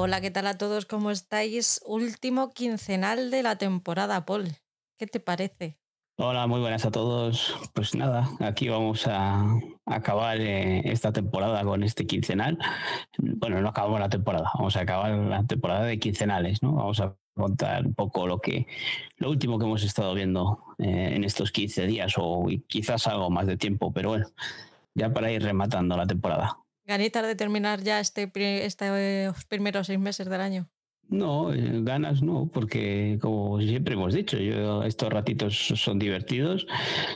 Hola, ¿qué tal a todos? ¿Cómo estáis? Último quincenal de la temporada, Paul. ¿Qué te parece? Hola, muy buenas a todos. Pues nada, aquí vamos a acabar eh, esta temporada con este quincenal. Bueno, no acabamos la temporada, vamos a acabar la temporada de quincenales, ¿no? Vamos a contar un poco lo que lo último que hemos estado viendo eh, en estos 15 días o quizás algo más de tiempo, pero bueno, ya para ir rematando la temporada. ¿Ganitas de terminar ya este, estos primeros seis meses del año? No, eh, ganas no, porque como siempre hemos dicho, estos ratitos son divertidos.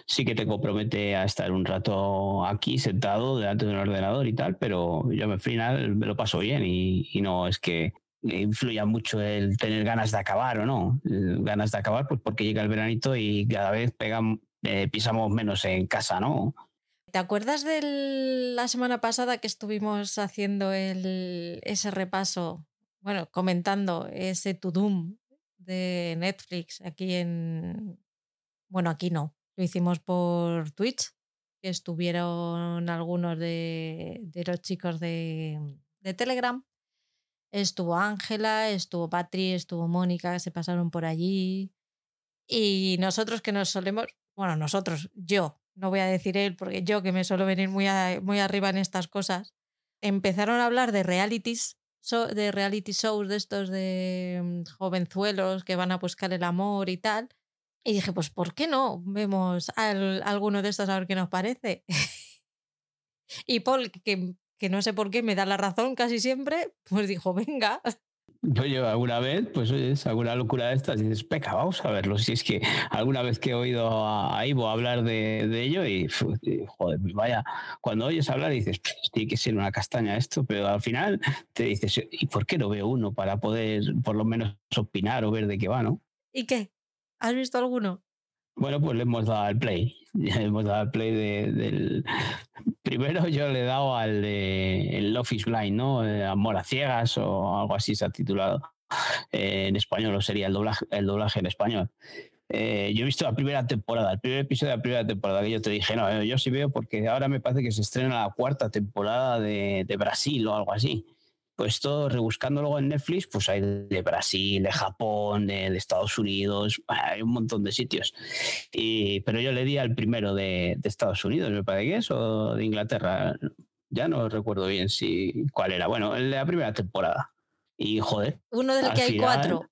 Sí que te compromete a estar un rato aquí sentado delante de un ordenador y tal, pero yo al final me lo paso bien y, no es que influya mucho el tener ganas de acabar o no. Ganas de acabar, pues porque llega el veranito y cada vez pegan, eh, pisamos menos en casa, ¿no? ¿Te acuerdas de la semana pasada que estuvimos haciendo ese repaso, bueno, comentando ese To Doom de Netflix aquí en... Bueno, aquí no, lo hicimos por Twitch, que estuvieron algunos de, los chicos de, de Telegram. Estuvo Ángela, estuvo Patri, estuvo Mónica, se pasaron por allí. Y nosotros que nos solemos, bueno, nosotros, yo, no voy a decir él, porque yo que me suelo venir muy, muy arriba en estas cosas, empezaron a hablar de realities, de reality shows de estos de mm, jovenzuelos que van a buscar el amor y tal. Y dije, pues ¿por qué no vemos alguno de estos a ver qué nos parece? y Paul, que, que no sé por qué me da la razón casi siempre, pues dijo, venga. Yo alguna vez, pues oyes, alguna locura de estas y dices, peca, vamos a verlo. Si es que alguna vez que he oído a, Ivo hablar de, ello y, joder, pues vaya, cuando oyes hablar dices, tiene que ser una castaña esto, pero al final te dices, ¿y por qué no veo uno para poder por lo menos opinar o ver de qué va, no? ¿Y qué? ¿Has visto alguno? Bueno, pues le hemos dado al play. Hemos dado al play del. Primero yo le he dado al de el Love is Blind, ¿no? Eh, Amor a ciegas o algo así se ha titulado eh, en español, o sería el doblaje, el doblaje en español. Eh, yo he visto la primera temporada, el primer episodio de la primera temporada que yo te dije, no, yo sí veo porque ahora me parece que se estrena la cuarta temporada de, de Brasil o algo así pues todo rebuscando luego en Netflix, pues hay de Brasil, de Japón, de, Estados Unidos, hay un montón de sitios. Y, pero yo le di al primero de, Estados Unidos, me parece que es, o de Inglaterra. Ya no recuerdo bien si cuál era. Bueno, el de la primera temporada. Y joder. Uno del que hay cuatro.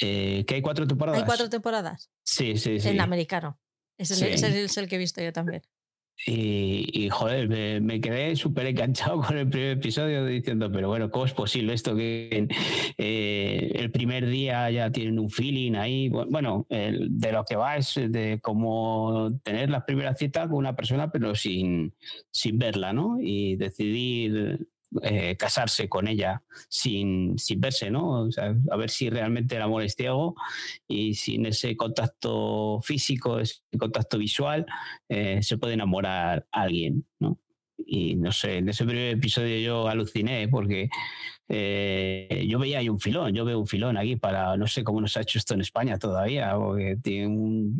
Eh, que hay cuatro temporadas. Hay cuatro temporadas. Sí, sí, sí. En americano. Ese, es el que he visto yo también. Y, joder, me, quedé súper enganchado con el primer episodio diciendo, pero bueno, ¿cómo es posible esto que eh, el primer día ya tienen un feeling ahí? Bueno, de lo que va es de cómo tener la primera cita con una persona pero sin, sin verla, ¿no? Y decidir eh, casarse con ella sin, sin verse, ¿no? O sea, a ver si realmente el amor es ciego y sin ese contacto físico, ese contacto visual, eh, se puede enamorar a alguien, ¿no? Y no sé, en ese primer episodio yo aluciné porque eh, yo veía ahí un filón, yo veo un filón aquí para, no sé cómo nos ha hecho esto en España todavía, porque tiene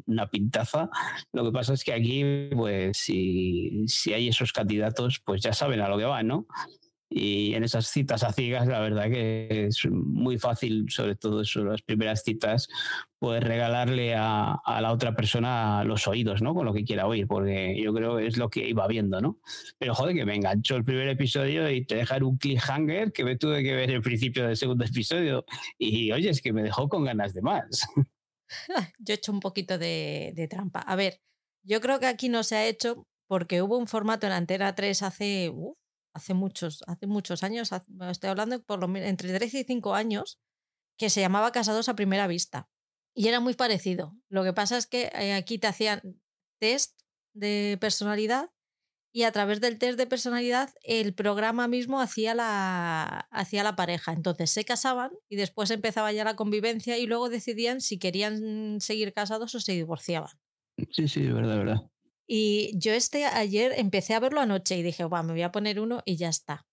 una pintaza. Lo que pasa es que aquí, pues si, si hay esos candidatos, pues ya saben a lo que van, ¿no? Y en esas citas a ciegas, la verdad que es muy fácil, sobre todo eso, las primeras citas, poder regalarle a, a, la otra persona los oídos, ¿no? Con lo que quiera oír, porque yo creo que es lo que iba viendo, ¿no? Pero joder, que me enganchó el primer episodio y te dejar un cliffhanger que me tuve que ver el principio del segundo episodio. Y oye, es que me dejó con ganas de más. Yo he hecho un poquito de, de trampa. A ver, yo creo que aquí no se ha hecho porque hubo un formato en Antena 3 hace hace muchos, hace muchos años, estoy hablando por lo entre 13 y 5 años, que se llamaba Casados a Primera Vista. Y era muy parecido. Lo que pasa es que eh, aquí te hacían test de personalidad y a través del test de personalidad el programa mismo hacía la, hacía la pareja. Entonces se casaban y después empezaba ya la convivencia y luego decidían si querían seguir casados o se divorciaban. Sí, sí, verdad, verdad. Y yo este ayer empecé a verlo anoche y dije, me voy a poner uno y ya está.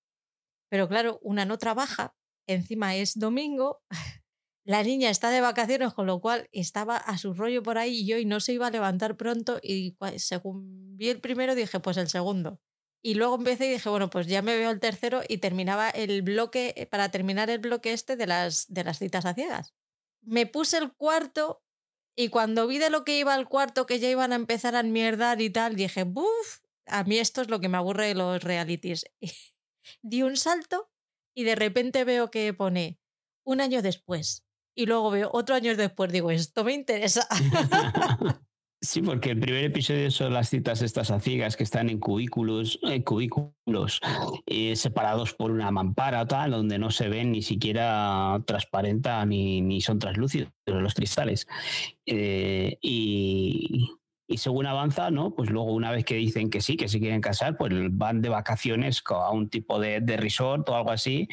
Pero claro, una no trabaja, encima es domingo, la niña está de vacaciones, con lo cual estaba a su rollo por ahí y yo no se iba a levantar pronto y según vi el primero dije, pues el segundo. Y luego empecé y dije, bueno, pues ya me veo el tercero y terminaba el bloque, eh, para terminar el bloque este de las, de las citas a ciegas. Me puse el cuarto y cuando vi de lo que iba al cuarto, que ya iban a empezar a enmierdar y tal, dije, buf, a mí esto es lo que me aburre de los realities. Di un salto y de repente veo que pone un año después. Y luego veo otro año después, digo, esto me interesa. Sí, porque el primer episodio son las citas estas a ciegas que están en cubículos, en cubículos eh, separados por una mampara tal, donde no se ven ni siquiera transparentan ni, ni son translúcidos los cristales. Eh, y, y según avanza, ¿no? Pues luego una vez que dicen que sí, que se quieren casar, pues van de vacaciones a un tipo de, resort o algo así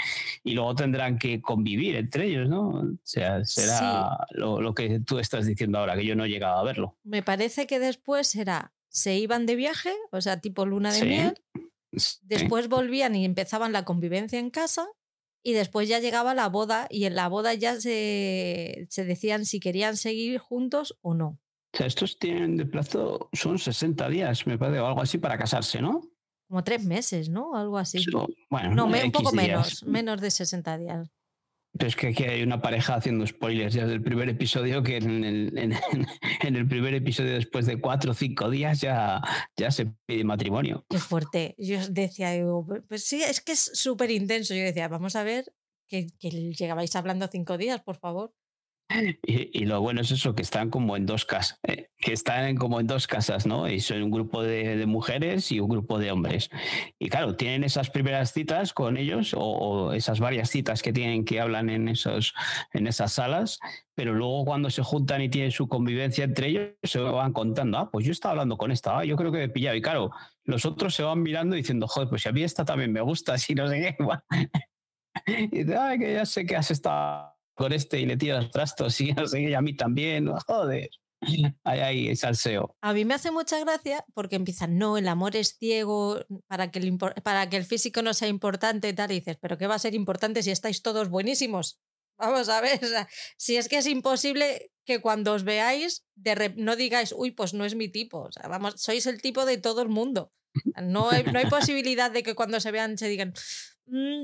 y luego tendrán que convivir entre ellos, ¿no? O sea, será lo, que tú estás diciendo ahora, que yo no he llegado a verlo. Me parece que después será, se iban de viaje, o sea, tipo luna de miel, después volvían y empezaban la convivencia en casa y después ya llegaba la boda y en la boda ya se, se decían si querían seguir juntos o no. O sea, estos tienen de plazo, son 60 días, me parece, o algo así para casarse, ¿no? Como tres meses, ¿no? Algo así. bueno, no, un poco menos, menos de 60 días. Pero es que aquí hay una pareja haciendo spoilers ya del primer episodio que en el, en, el primer episodio después de cuatro o cinco días ya, ya se pide matrimonio. Qué fuerte. Yo decía, pues sí, es que es súper intenso. Yo decía, vamos a ver que, que llegabais hablando cinco días, por favor. Y, lo bueno es eso, que están como en dos casas, eh, que están como en dos casas, ¿no? Y son un grupo de, mujeres y un grupo de hombres. Y claro, tienen esas primeras citas con ellos o, esas varias citas que tienen que hablan en, esos, en esas salas, pero luego cuando se juntan y tienen su convivencia entre ellos, se van contando, ah, pues yo estaba hablando con esta, ah, yo creo que me he pillado. Y claro, los otros se van mirando diciendo, joder, pues si a mí esta también me gusta, si no sé qué. y dice, ay, que ya sé que has estado con este y le tira los trastos y no sé, y a mí también, joder. Ahí, ahí, salseo. A mí me hace mucha gracia porque empiezan, no, el amor es ciego, para que el, para que el físico no sea importante y tal. Y dices, ¿pero qué va a ser importante si estáis todos buenísimos? Vamos a ver, si es que es imposible que cuando os veáis no digáis, uy, pues no es mi tipo. O sea, vamos, sois el tipo de todo el mundo. No hay, no hay posibilidad de que cuando se vean se digan,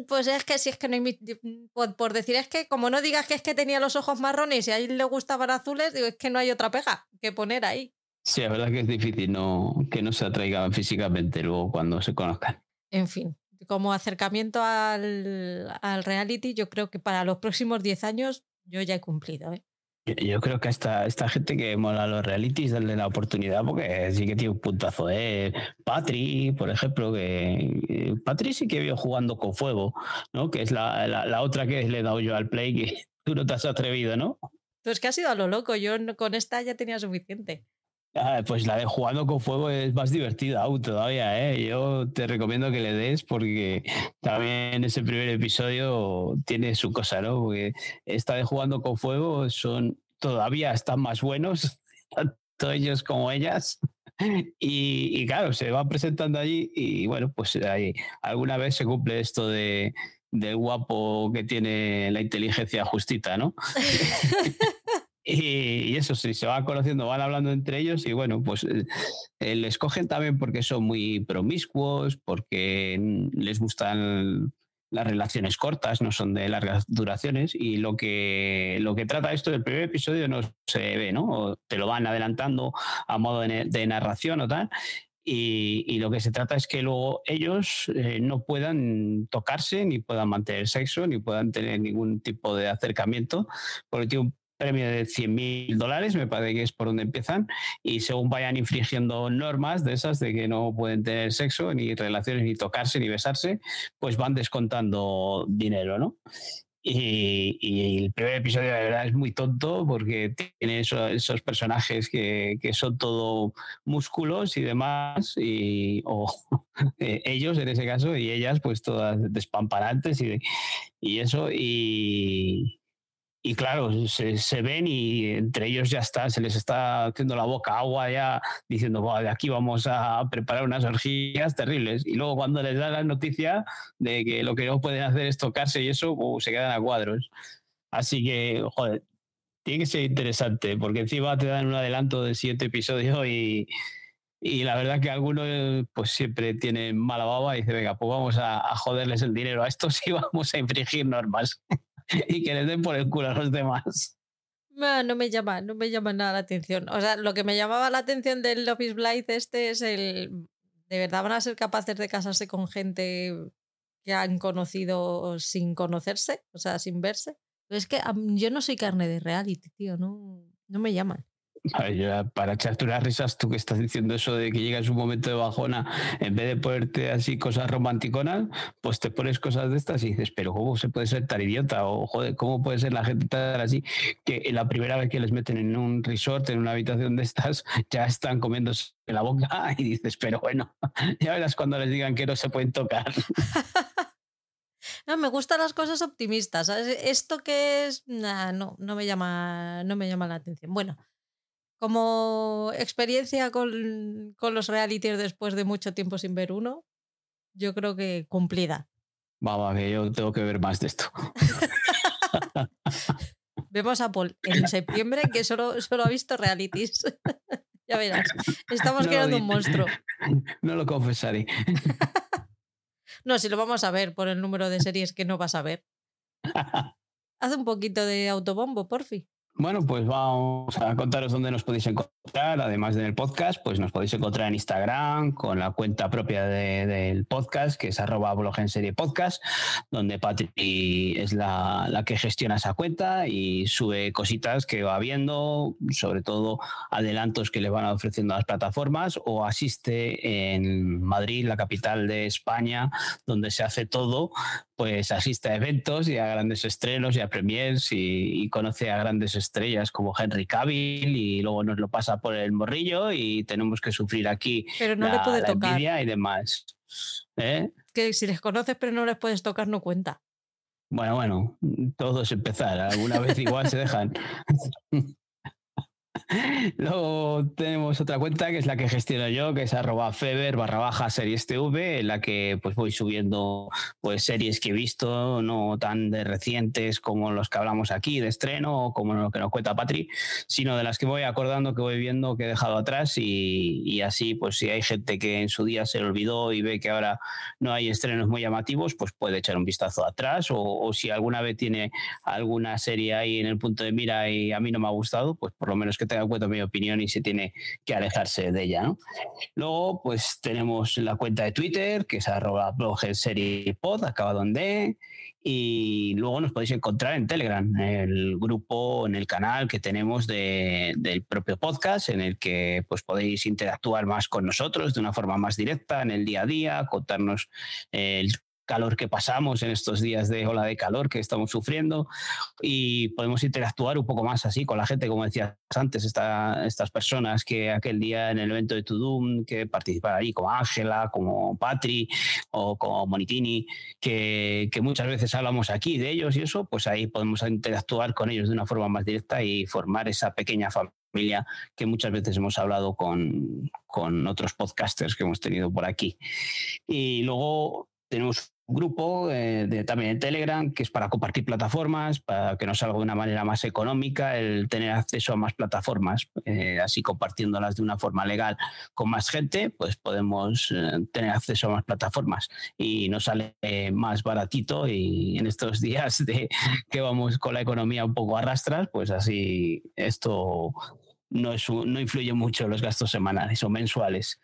pues es que si es que no hay. Mm, por, decir, es que como no digas que es que tenía los ojos marrones y a él le gustaban azules, digo, es que no hay otra pega que poner ahí. Sí, la verdad que es difícil no, que no se atraigan físicamente luego cuando se conozcan. En fin, como acercamiento al, al reality, yo creo que para los próximos 10 años yo ya he cumplido. ¿eh? Yo creo que esta, esta gente que mola los realities, darle la oportunidad porque sí que tiene un puntazo. ¿eh? Patri, por ejemplo, que Patri sí que vio jugando con fuego, ¿no? Que es la, la, otra que le he dado yo al play, que tú no te has atrevido, ¿no? Pues que ha sido a lo loco, yo con esta ya tenía suficiente. Ah, pues la de jugando con fuego es más divertida aún todavía, ¿eh? Yo te recomiendo que le des porque también ese primer episodio tiene su cosa, ¿no? Porque esta de jugando con fuego son todavía están más buenos, tanto ellos como ellas. Y, y, claro, se va presentando allí y bueno, pues ahí alguna vez se cumple esto de del guapo que tiene la inteligencia justita, ¿no? Y, eso sí, se van conociendo, van hablando entre ellos y bueno, pues eh, eh, les cogen también porque son muy promiscuos, porque les gustan las relaciones cortas, no son de largas duraciones y lo que, lo que trata esto del primer episodio no se ve, ¿no? te lo van adelantando a modo de, narración o tal. Y, lo que se trata es que luego ellos eh, no puedan tocarse, ni puedan mantener sexo, ni puedan tener ningún tipo de acercamiento, porque tiene un premio de 100 mil dólares, me parece que es por donde empiezan, y según vayan infringiendo normas de esas de que no pueden tener sexo, ni relaciones, ni tocarse, ni besarse, pues van descontando dinero, ¿no? Y, el primer episodio de verdad es muy tonto porque tiene esos, personajes que, que, son todo músculos y demás, y, o eh, ellos en ese caso, y ellas pues todas despamparantes y, y eso, y, y claro, se, ven y entre ellos ya está, se les está haciendo la boca agua ya diciendo, de aquí vamos a preparar unas orgías terribles. Y luego cuando les da la noticia de que lo que no pueden hacer es tocarse y eso, pues, se quedan a cuadros. Así que, joder, tiene que ser interesante, porque encima te dan un adelanto de siete episodios y, Y la verdad que algunos pues siempre tienen mala baba y dice, venga, pues vamos a, joderles el dinero a estos y vamos a infringir normas y que les den por el culo a los demás. No, me llama, no me llama nada la atención. O sea, lo que me llamaba la atención del Office Blight este es el... ¿De verdad van a ser capaces de casarse con gente que han conocido sin conocerse? O sea, sin verse. es que yo no soy carne de reality, tío, no, no me llaman para echarte unas risas, tú que estás diciendo eso de que llegas un momento de bajona, en vez de ponerte así cosas romanticonas, pues te pones cosas de estas y dices, pero ¿cómo se puede ser tan idiota? O joder, ¿cómo puede ser la gente tan así? Que la primera vez que les meten en un resort, en una habitación de estas, ya están comiéndose la boca y dices, pero bueno, ya verás cuando les digan que no se pueden tocar. No, me gustan las cosas optimistas. Esto que es, no, no me llama, no me llama la atención. Bueno, como experiencia con, con los realities después de mucho tiempo sin ver uno, yo creo que cumplida. Vamos, que yo tengo que ver más de esto. Vemos a Paul en septiembre que solo, solo ha visto realities. ya verás. Estamos creando un monstruo. No lo confesaré. no, si lo vamos a ver por el número de series que no vas a ver. Haz un poquito de autobombo, porfi. Bueno, pues vamos a contaros dónde nos podéis encontrar, además del podcast, pues nos podéis encontrar en Instagram con la cuenta propia del podcast, que es arroba blog en serie podcast, donde Patri es la, la, que gestiona esa cuenta y sube cositas que va viendo, sobre todo adelantos que le van ofreciendo a las plataformas, o asiste en Madrid, la capital de España, donde se hace todo, pues asiste a eventos y a grandes estrenos y a premiers y, y conoce a grandes estrellas como Henry Cavill y luego nos lo pasa por el morrillo y tenemos que sufrir aquí pero no le puede tocar. y demás. ¿Eh? Que si les conoces pero no les puedes tocar no cuenta. Bueno, bueno, todo es empezar. Alguna vez igual se dejan. Luego tenemos otra cuenta que es la que gestiono yo, que es arroba feber barra baja series TV, en la que pues voy subiendo pues series que he visto, no tan de recientes como los que hablamos aquí de estreno o como lo que nos cuenta Patri, sino de las que voy acordando, que voy viendo, que he dejado atrás y, así pues si hay gente que en su día se olvidó y ve que ahora no hay estrenos muy llamativos, pues puede echar un vistazo atrás o, o si alguna vez tiene alguna serie ahí en el punto de mira y a mí no me ha gustado, pues por lo menos que tenga en cuenta mi opinión y se tiene que alejarse de ella. ¿no? Luego, pues tenemos la cuenta de Twitter, que es arroba blog serie pod, acabado en D. Y luego nos podéis encontrar en Telegram, el grupo, en el canal que tenemos del propio podcast, en el que pues, podéis interactuar más con nosotros de una forma más directa en el día a día, contarnos el calor que pasamos en estos días de ola de calor que estamos sufriendo y podemos interactuar un poco más así con la gente, como decías antes, estas personas que aquel día en el evento de Tudum que participaron ahí, como Ángela, como Patri o como Monitini, que, que, muchas veces hablamos aquí de ellos y eso, pues ahí podemos interactuar con ellos de una forma más directa y formar esa pequeña familia que muchas veces hemos hablado con, con otros podcasters que hemos tenido por aquí. Y luego tenemos grupo eh, de, también en Telegram que es para compartir plataformas, para que nos salga de una manera más económica el tener acceso a más plataformas, eh, así compartiéndolas de una forma legal con más gente, pues podemos eh, tener acceso a más plataformas y nos sale más baratito y en estos días de que vamos con la economía un poco arrastras, pues así esto no, es, no influye mucho en los gastos semanales o mensuales.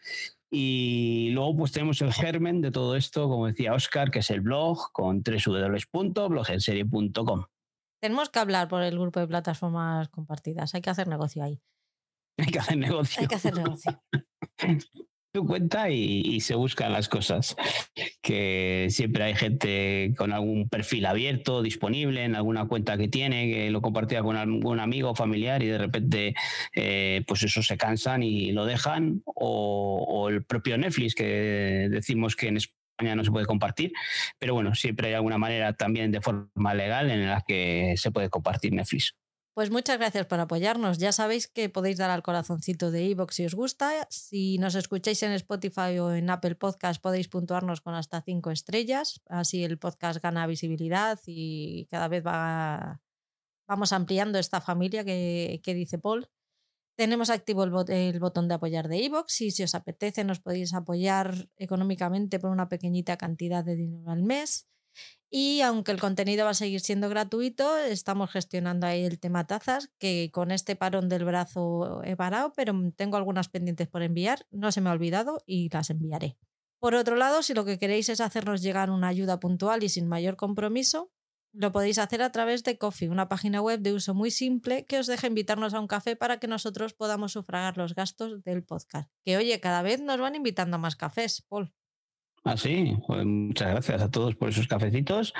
Y luego pues tenemos el germen de todo esto, como decía Oscar, que es el blog con www.blogenserie.com. Tenemos que hablar por el grupo de plataformas compartidas. Hay que hacer negocio ahí. Hay que hacer negocio. Hay que hacer negocio. tu cuenta y, se buscan las cosas. Que siempre hay gente con algún perfil abierto, disponible en alguna cuenta que tiene, que lo compartía con algún amigo familiar y de repente, eh, pues eso se cansan y lo dejan. O, o, el propio Netflix, que decimos que en España no se puede compartir, pero bueno, siempre hay alguna manera también de forma legal en la que se puede compartir Netflix. Pues muchas gracias por apoyarnos. Ya sabéis que podéis dar al corazoncito de iVoox si os gusta. Si nos escucháis en Spotify o en Apple Podcast podéis puntuarnos con hasta cinco estrellas. Así el podcast gana visibilidad y cada vez va, vamos ampliando esta familia que, dice Paul. Tenemos activo el, botón de apoyar de iVoox y si os apetece nos podéis apoyar económicamente por una pequeñita cantidad de dinero al mes. Y aunque el contenido va a seguir siendo gratuito, estamos gestionando ahí el tema tazas, que con este parón del brazo he parado, pero tengo algunas pendientes por enviar, no se me ha olvidado y las enviaré. Por otro lado, si lo que queréis es hacernos llegar una ayuda puntual y sin mayor compromiso, lo podéis hacer a través de Coffee, una página web de uso muy simple que os deja invitarnos a un café para que nosotros podamos sufragar los gastos del podcast. Que oye, cada vez nos van invitando a más cafés, Paul. Ah, sí, pues muchas gracias a todos por esos cafecitos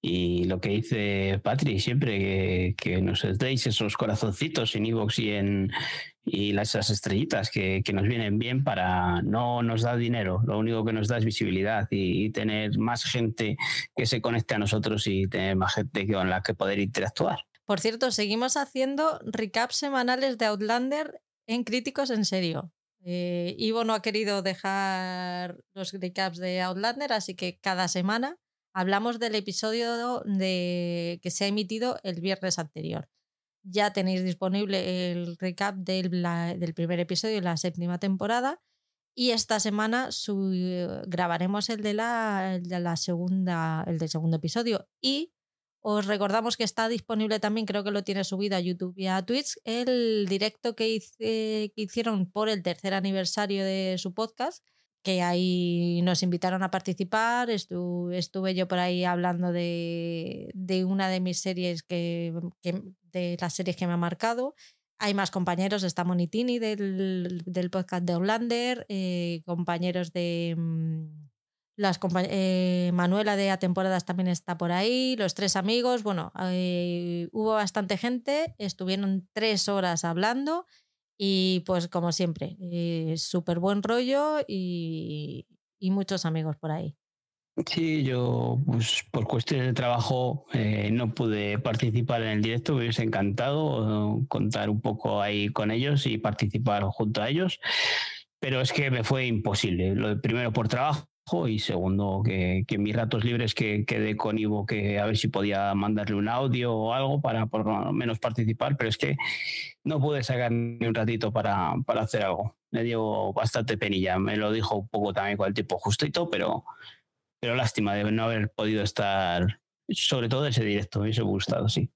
y lo que dice Patri siempre, que, nos deis esos corazoncitos en iVoox y en y esas estrellitas que, nos vienen bien para no nos da dinero, lo único que nos da es visibilidad y, tener más gente que se conecte a nosotros y tener más gente con la que poder interactuar. Por cierto, seguimos haciendo recaps semanales de Outlander en Críticos en Serio. Eh, Ivo no ha querido dejar los recaps de Outlander, así que cada semana hablamos del episodio de, que se ha emitido el viernes anterior. Ya tenéis disponible el recap del, primer episodio de la séptima temporada y esta semana grabaremos el de, la, el de la segunda, el del segundo episodio y os recordamos que está disponible también, creo que lo tiene subido a YouTube y a Twitch, el directo que, que hicieron por el tercer aniversario de su podcast, que ahí nos invitaron a participar. Estuve, yo por ahí hablando de, una de mis series, que, de las series que me ha marcado. Hay más compañeros, está Monitini del, del podcast de Hollander, eh, compañeros de mm, las eh, Manuela de A temporadas también está por ahí, los tres amigos, bueno, eh, hubo bastante gente, estuvieron tres horas hablando y pues como siempre, eh, súper buen rollo y, muchos amigos por ahí. Sí, yo pues por cuestiones de trabajo no pude participar en el directo, me hubiese encantado contar un poco ahí con ellos y participar junto a ellos, pero es que me fue imposible. Lo primero por trabajo y segundo que, que, mis ratos libres que quedé con Ivo que a ver si podía mandarle un audio o algo para por lo menos participar, pero es que no pude sacar ni un ratito para, para hacer algo. Me dio bastante penilla, me lo dijo un poco también con el tipo justito, pero, pero lástima de no haber podido estar, sobre todo ese directo, me hubiese gustado, sí.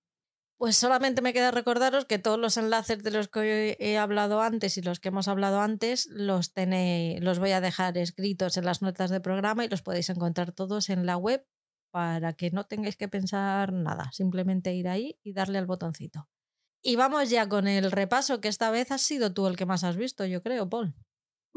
Pues solamente me queda recordaros que todos los enlaces de los que he hablado antes y los que hemos hablado antes los tenéis, los voy a dejar escritos en las notas del programa y los podéis encontrar todos en la web para que no tengáis que pensar nada, simplemente ir ahí y darle al botoncito. Y vamos ya con el repaso, que esta vez has sido tú el que más has visto, yo creo, Paul.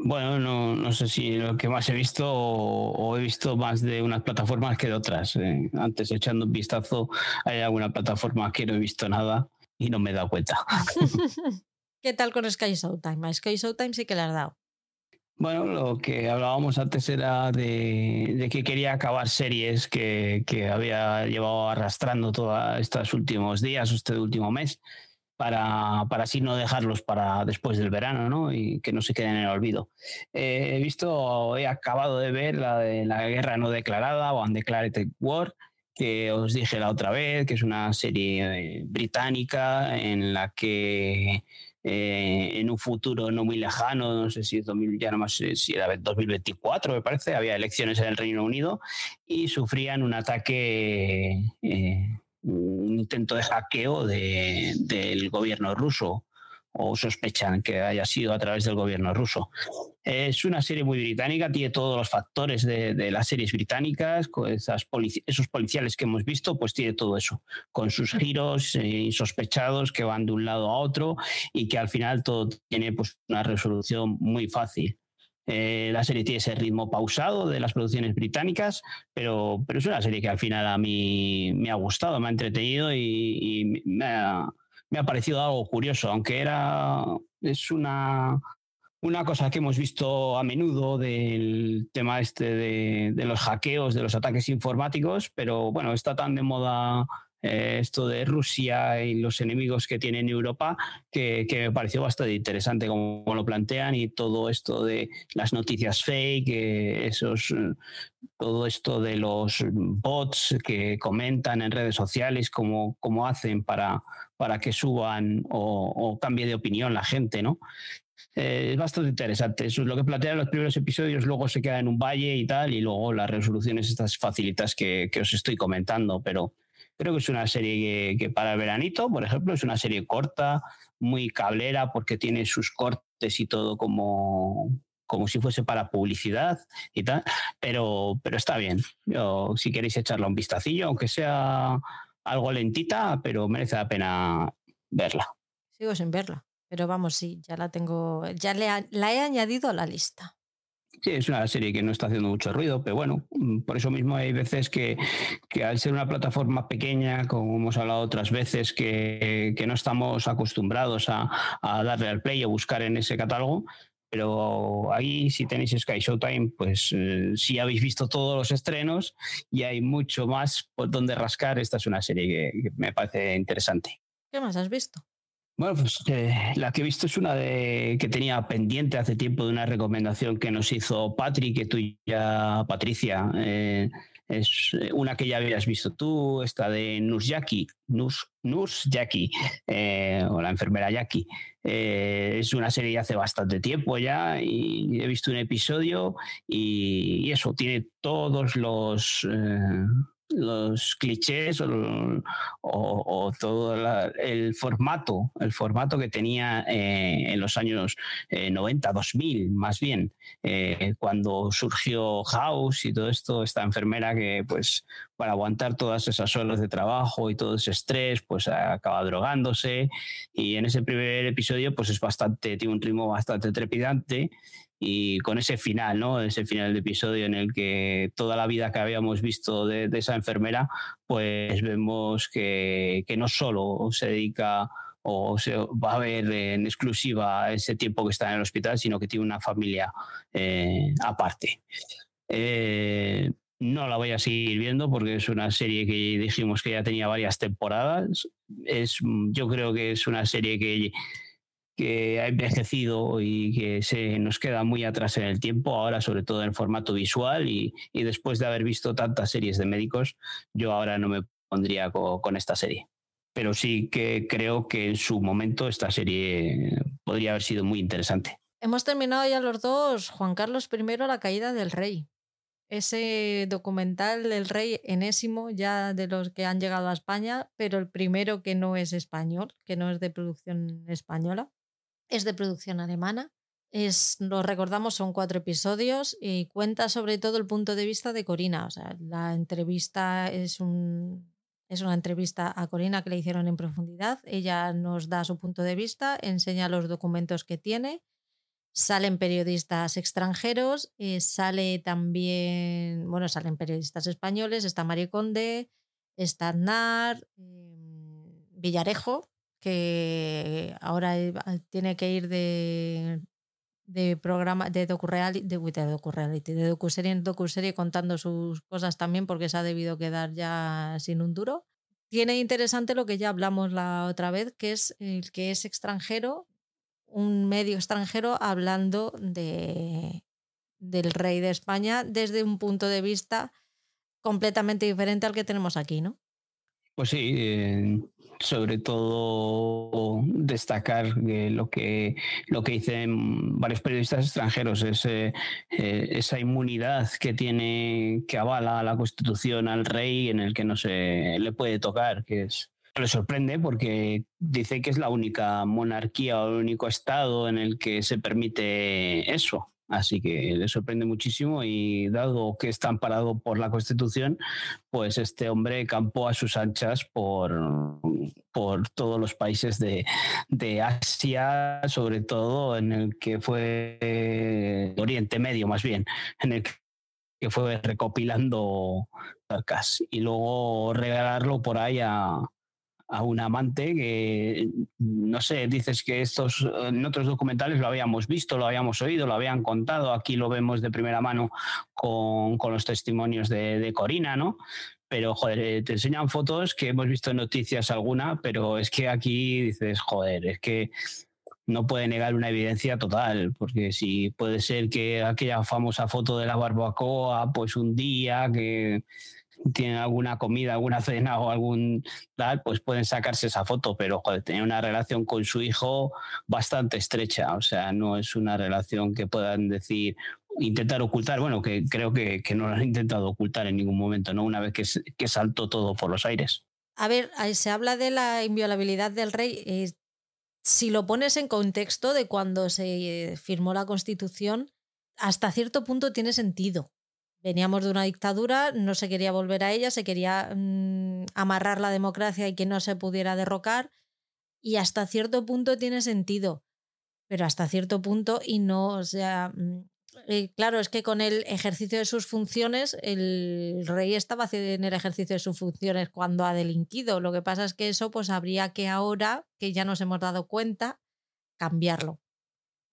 Bueno, no, no, sé si lo que más he visto o, he visto más de unas plataformas que de otras. Eh. Antes, echando un vistazo, hay alguna plataforma que no he visto nada y no me he dado cuenta. ¿Qué tal con Sky Showtime? A Sky Showtime sí que le has dado. Bueno, lo que hablábamos antes era de, que quería acabar series que, que había llevado arrastrando todos estos últimos días, este último mes para, para, así no dejarlos para después del verano ¿no? y que no se queden en el olvido. Eh, he visto, he acabado de ver la de la guerra no declarada o Undeclared War, que os dije la otra vez, que es una serie eh, británica en la que eh, en un futuro no muy lejano, no sé si es 2000, ya no más si era 2024, me parece, había elecciones en el Reino Unido y sufrían un ataque un intento de hackeo del gobierno ruso o sospechan que haya sido a través del gobierno ruso. Es una serie muy británica, tiene todos los factores de, las series británicas, esas esos policiales que hemos visto, pues tiene todo eso, con sus giros eh, insospechados que van de un lado a otro y que al final todo tiene pues, una resolución muy fácil. Eh, la serie tiene ese ritmo pausado de las producciones británicas, pero, pero es una serie que al final a mí me ha gustado, me ha entretenido y, me, ha, parecido algo curioso, aunque era es una, una cosa que hemos visto a menudo del tema este de, de, los hackeos, de los ataques informáticos, pero bueno, está tan de moda eh, esto de Rusia y los enemigos que tiene en Europa, que, me pareció bastante interesante como, lo plantean y todo esto de las noticias fake, esos, todo esto de los bots que comentan en redes sociales, cómo, cómo hacen para, para que suban o, o cambie de opinión la gente, ¿no? Eh, es bastante interesante. Eso es lo que plantean los primeros episodios, luego se queda en un valle y tal, y luego las resoluciones estas facilitas que, os estoy comentando, pero creo que es una serie que, para el veranito, por ejemplo, es una serie corta, muy cablera, porque tiene sus cortes y todo como, como si fuese para publicidad y tal, pero, pero está bien. Si queréis echarle un vistacillo, aunque sea algo lentita, pero merece la pena verla. Sigo sin verla. Pero vamos, sí, ya la tengo, ya la he añadido a la lista. Sí, es una serie que no está haciendo mucho ruido, pero bueno, mm, por eso mismo hay veces que, al ser una plataforma pequeña, como hemos hablado otras veces, que, no estamos acostumbrados a, a, darle al play o buscar en ese catálogo, pero ahí si tenéis Sky Showtime, pues eh, si habéis visto todos los estrenos y hay mucho más por donde rascar, esta es una serie que me parece interesante. ¿Qué más has visto? Bueno, pues eh, la que he visto es una de que tenía pendiente hace tiempo de una recomendación que nos hizo Patrick, que tú ya, Patricia, eh, es eh, una que ya habías visto tú, esta de Nurse Jackie, Nurse, Jackie, o la enfermera Jackie. es una serie de hace bastante tiempo ya y he visto un episodio y eso, tiene todos los los clichés o, todo el formato, el formato que tenía eh, en los años 90, eh, 2000 más bien, eh, cuando surgió House y todo esto, esta enfermera que pues para aguantar todas esas horas de trabajo y todo ese estrés, pues acaba drogándose. Y en ese primer episodio pues es bastante, tiene un ritmo bastante trepidante y con ese final, ¿no? Ese final de episodio en el que toda la vida que habíamos visto de, esa enfermera, pues vemos que, no solo se dedica o se va a ver en exclusiva ese tiempo que está en el hospital, sino que tiene una familia eh, aparte. Eh, no la voy a seguir viendo porque es una serie que dijimos que ya tenía varias temporadas. Es, yo creo que es una serie que que ha envejecido y que se nos queda muy atrás en el tiempo, ahora sobre todo en formato visual y, después de haber visto tantas series de médicos, yo ahora no me pondría con, esta serie. Pero sí que creo que en su momento esta serie podría haber sido muy interesante. Hemos terminado ya los dos, Juan Carlos I, La caída del rey. Ese documental del rey enésimo, ya de los que han llegado a España, pero el primero que no es español, que no es de producción española es de producción alemana. Es, lo recordamos, son cuatro episodios y cuenta sobre todo el punto de vista de Corina. O sea, la entrevista es, un, es una entrevista a Corina que le hicieron en profundidad. Ella nos da su punto de vista, enseña los documentos que tiene. Salen periodistas extranjeros, eh, sale también, bueno, salen periodistas españoles, está Mario Conde, está Aznar, em, Villarejo, que ahora tiene que ir de, de programa de docu-reality, de, de docu-reality, de docuserie en docuserie contando sus cosas también porque se ha debido quedar ya sin un duro. Tiene interesante lo que ya hablamos la otra vez, que es el que es extranjero, un medio extranjero hablando de, del rey de España desde un punto de vista completamente diferente al que tenemos aquí, ¿no? Pues sí, eh, sobre todo destacar lo que lo que dicen varios periodistas extranjeros, eh, esa inmunidad que tiene, que avala la Constitución al rey, en el que no se le puede tocar, que es le sorprende porque dice que es la única monarquía o el único estado en el que se permite eso. Así que le sorprende muchísimo y dado que está amparado por la Constitución, pues este hombre campó a sus anchas por, por todos los países de, Asia, sobre todo en el que fue Oriente Medio más bien, en el que fue recopilando cercas y luego regalarlo por ahí a, a un amante que, no sé, dices que estos en otros documentales lo habíamos visto, lo habíamos oído, lo habían contado, aquí lo vemos de primera mano con, con los testimonios de, de, Corina, ¿no? pero joder, eh, te enseñan fotos que hemos visto en noticias alguna, pero es que aquí dices, joder, es que no puede negar una evidencia total, porque si puede ser que aquella famosa foto de la barbacoa, pues un día que tienen alguna comida, alguna cena o algún tal, pues pueden sacarse esa foto, pero joder, una relación con su hijo bastante estrecha, o sea, no es una relación que puedan decir, intentar ocultar, bueno, que creo que, no lo han intentado ocultar en ningún momento, ¿no? Una vez que, que saltó todo por los aires. A ver, se habla de la inviolabilidad del rey. Eh, si lo pones en contexto de cuando se firmó la Constitución, hasta cierto punto tiene sentido. Veníamos de una dictadura, no se quería volver a ella, se quería mm, amarrar la democracia y que no se pudiera derrocar, y hasta cierto punto tiene sentido, pero hasta cierto punto y no, o sea, mm, eh, claro, es que con el ejercicio de sus funciones, el rey estaba en el ejercicio de sus funciones cuando ha delinquido. Lo que pasa es que eso, pues habría que ahora, que ya nos hemos dado cuenta, cambiarlo.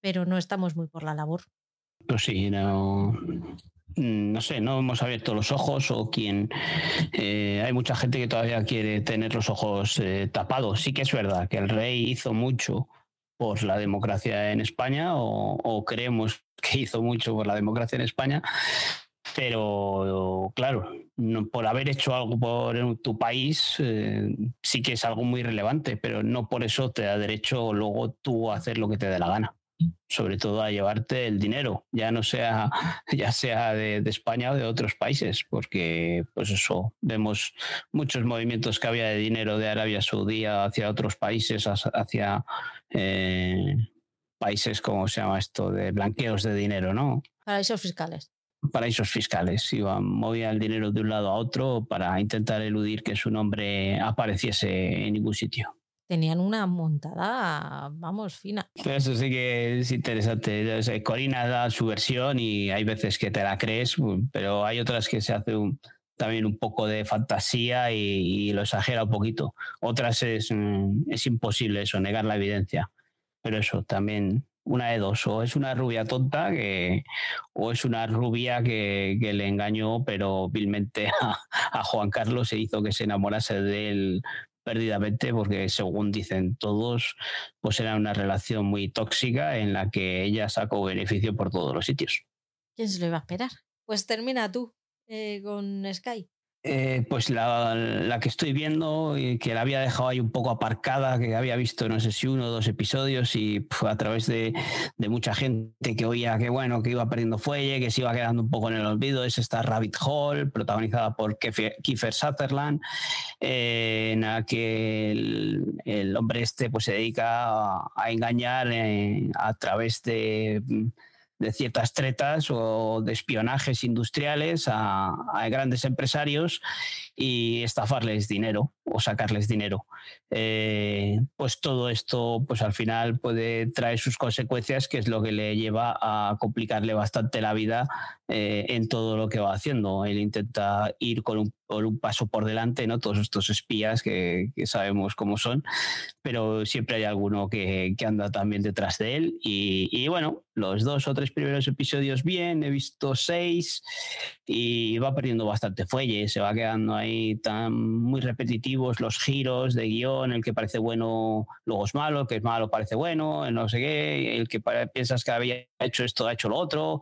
Pero no estamos muy por la labor. Pues sí, no, no sé, no hemos abierto los ojos o quien... Eh, hay mucha gente que todavía quiere tener los ojos eh, tapados. Sí que es verdad que el rey hizo mucho por la democracia en España o, creemos que hizo mucho por la democracia en España, pero claro, por haber hecho algo por tu país eh, sí que es algo muy relevante, pero no por eso te da derecho luego tú a hacer lo que te dé la gana sobre todo a llevarte el dinero, ya no sea, ya sea de, España o de otros países, porque pues eso, vemos muchos movimientos que había de dinero de Arabia Saudí hacia otros países, hacia eh, países, como se llama esto?, de blanqueos de dinero, ¿no? Paraísos fiscales. Paraísos fiscales, iban, movía el dinero de un lado a otro para intentar eludir que su nombre apareciese en ningún sitio tenían una montada, vamos, fina. Eso sí que es interesante. Corina da su versión y hay veces que te la crees, pero hay otras que se hace también un poco de fantasía y, lo exagera un poquito. Otras es, mm, es imposible eso, negar la evidencia. Pero eso también una de dos, o es una rubia tonta que, o es una rubia que, le engañó, pero vilmente a, a, Juan Carlos se hizo que se enamorase de él perdidamente porque según dicen todos, pues era una relación muy tóxica en la que ella sacó beneficio por todos los sitios. ¿Quién se lo iba a esperar? Pues termina tú eh, con Sky. Eh, pues la, que estoy viendo, y que la había dejado ahí un poco aparcada, que había visto no sé si uno o dos episodios y a través de, mucha gente que oía que bueno, que iba perdiendo fuelle, que se iba quedando un poco en el olvido, es esta Rabbit Hole, protagonizada por Kiefer Sutherland, eh, en la que el, hombre este pues se dedica a, engañar eh, a través de de ciertas tretas o de espionajes industriales a, grandes empresarios y estafarles dinero o sacarles dinero. Eh, pues todo esto, pues al final puede traer sus consecuencias, que es lo que le lleva a complicarle bastante la vida eh, en todo lo que va haciendo. Él intenta ir con un, un paso por delante, ¿no? Todos estos espías que, sabemos cómo son, pero siempre hay alguno que, anda también detrás de él. Y, bueno, los dos o tres primeros episodios bien, he visto seis y va perdiendo bastante fuelle, se va quedando ahí tan muy repetitivos los giros de guion, el que parece bueno luego es malo, el que es malo parece bueno, el no sé qué, el que piensas que había hecho esto ha hecho lo otro.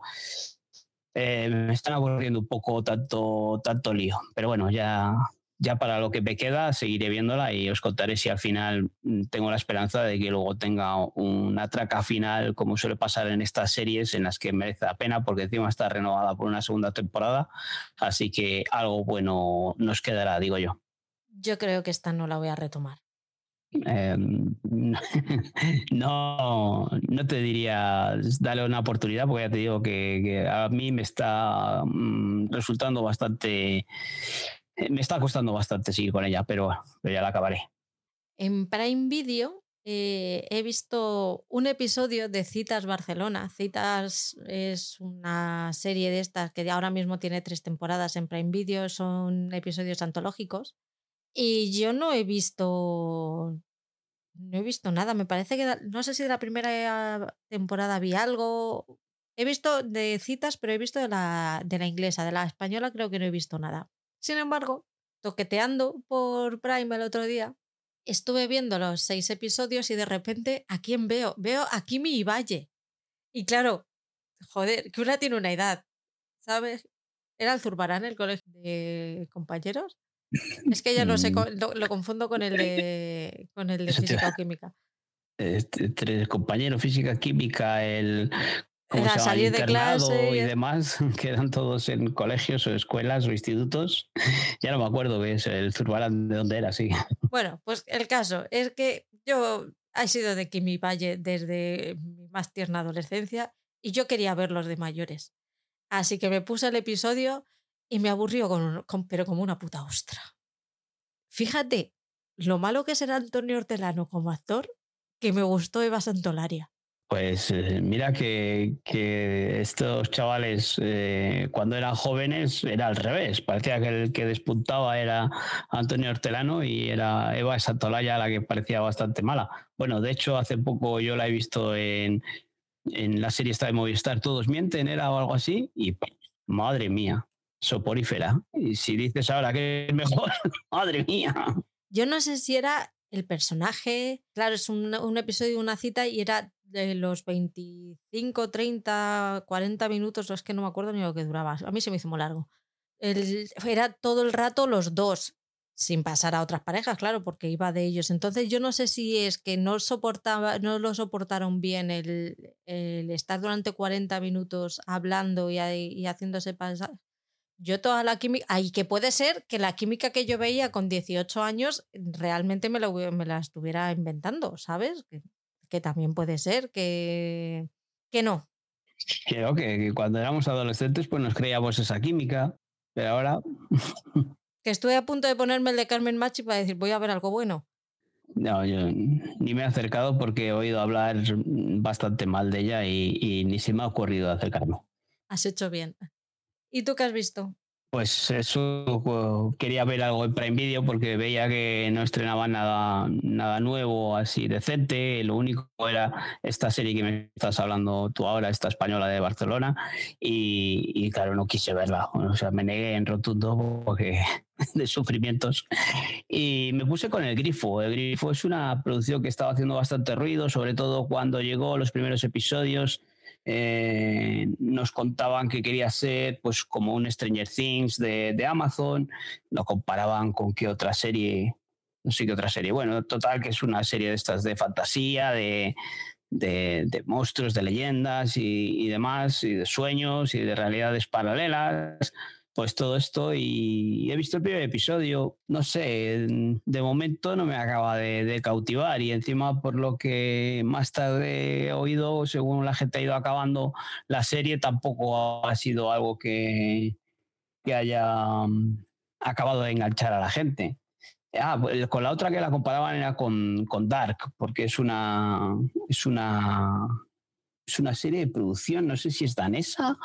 Eh, me están aburriendo un poco tanto, tanto lío, pero bueno, ya, ya para lo que me queda seguiré viéndola y os contaré si al final mm, tengo la esperanza de que luego tenga una traca final como suele pasar en estas series en las que merece la pena porque encima está renovada por una segunda temporada, así que algo bueno nos quedará, digo yo. Yo creo que esta no la voy a retomar. Em, no, no te diría dale una oportunidad, porque ya te digo que, a mí me está mm, resultando bastante, me está costando bastante seguir con ella, pero, pero ya la acabaré. En Prime Video eh, he visto un episodio de Citas Barcelona. Citas es una serie de estas que ahora mismo tiene tres temporadas en Prime Video, son episodios antológicos. Y yo no he visto. No he visto nada. Me parece que. No sé si de la primera temporada vi algo. He visto de citas, pero he visto de la, de la inglesa. De la española creo que no he visto nada. Sin embargo, toqueteando por Prime el otro día, estuve viendo los seis episodios y de repente, ¿a quién veo? Veo a Kimi Valle. Y claro, joder, que una tiene una edad, ¿sabes? ¿Era el Zurbarán el colegio de compañeros? Es que ya no sé, Mm. lo, confundo con el de, con el de física o química. Este, entre el compañero física química, el ¿cómo Era salir de clase y demás, quedan todos en colegios o escuelas o institutos. Ya no me acuerdo que es el Zurbarán de dónde era, sí. Bueno, pues el caso es que yo he sido de Kimi Valle desde mi más tierna adolescencia y yo quería ver los de mayores. Así que me puse el episodio y me aburrió con, con- pero como una puta ostra. Fíjate lo malo que será Antonio Hortelano como actor, que me gustó Eva Santolaria. Pues eh, mira que, que estos chavales eh, cuando eran jóvenes era al revés. Parecía que el que despuntaba era Antonio Hortelano y era Eva Santolaya la que parecía bastante mala. Bueno, de hecho hace poco yo la he visto en, en la serie esta de Movistar, Todos mienten, era o algo así, y madre mía, soporífera. Y si dices ahora que es mejor, madre mía. Yo no sé si era el personaje, claro, es un, episodio una cita y era de los 25, 30, 40 minutos, es que no me acuerdo ni lo que duraba. A mí se me hizo muy largo. El- era todo el rato los dos, sin pasar a otras parejas, claro, porque iba de ellos. Entonces yo no sé si es que no soportaba, no lo soportaron bien el, el estar durante 40 minutos hablando y, y haciéndose pasar. Yo toda la química, ay, que puede ser que la química que yo veía con 18 años realmente me, lo, me la estuviera inventando, ¿sabes? Que también puede ser que, que no. Creo que, que cuando éramos adolescentes pues nos creíamos esa química, pero ahora Que estuve a punto de ponerme el de Carmen Machi para decir, voy a ver algo bueno. no, yo ni me he acercado porque he oído hablar bastante mal de ella y, y ni se me ha ocurrido acercarme. Has hecho bien. ¿Y tú qué has visto? Pues eso quería ver algo en Prime Video porque veía que no estrenaba nada, nada nuevo así decente. Lo único era esta serie que me estás hablando tú ahora, esta española de Barcelona. Y, y claro, no quise verla. O sea, me negué en rotundo porque de sufrimientos. Y me puse con el Grifo. El Grifo es una producción que estaba haciendo bastante ruido, sobre todo cuando llegó los primeros episodios. Eh, nos contaban que quería ser pues como un Stranger Things de, Amazon, lo comparaban con qué otra serie, no sé qué otra serie, bueno, total que es una serie de estas de fantasía, de, de, de monstruos, de leyendas y, y, demás, y de sueños y de realidades paralelas, pues todo esto y he visto el primer episodio, no sé, de momento no me acaba de, cautivar y encima por lo que más tarde he oído, según la gente ha ido acabando la serie, tampoco ha sido algo que, que haya um, acabado de enganchar a la gente. Ah, pues con la otra que la comparaban era con, con Dark, porque es una, es una es una serie de producción, no sé si es danesa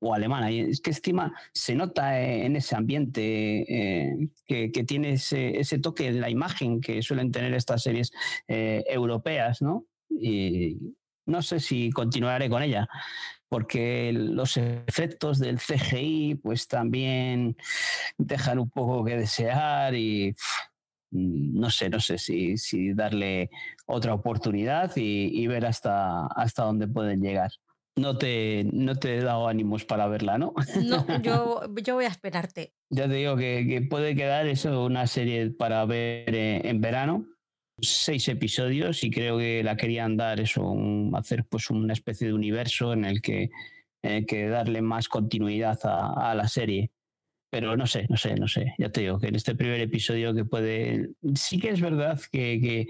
o alemana. Y es que encima se nota en ese ambiente eh, que, tiene ese, toque en la imagen que suelen tener estas series eh, europeas, ¿no? Y no sé si continuaré con ella, porque los efectos del CGI pues también dejan un poco que desear y no sé, no sé si, darle otra oportunidad y, ver hasta dónde pueden llegar no te, no te he dado ánimos para verla, ¿no? No, yo, yo voy a esperarte. Ya te digo que, que puede quedar eso una serie para ver eh, en verano. Seis episodios y creo que la querían dar eso, un, hacer pues una especie de universo en el que, en el que darle más continuidad a, a, la serie. Pero no sé, no sé, no sé. Ya te digo que en este primer episodio que puede. Sí que es verdad que, que,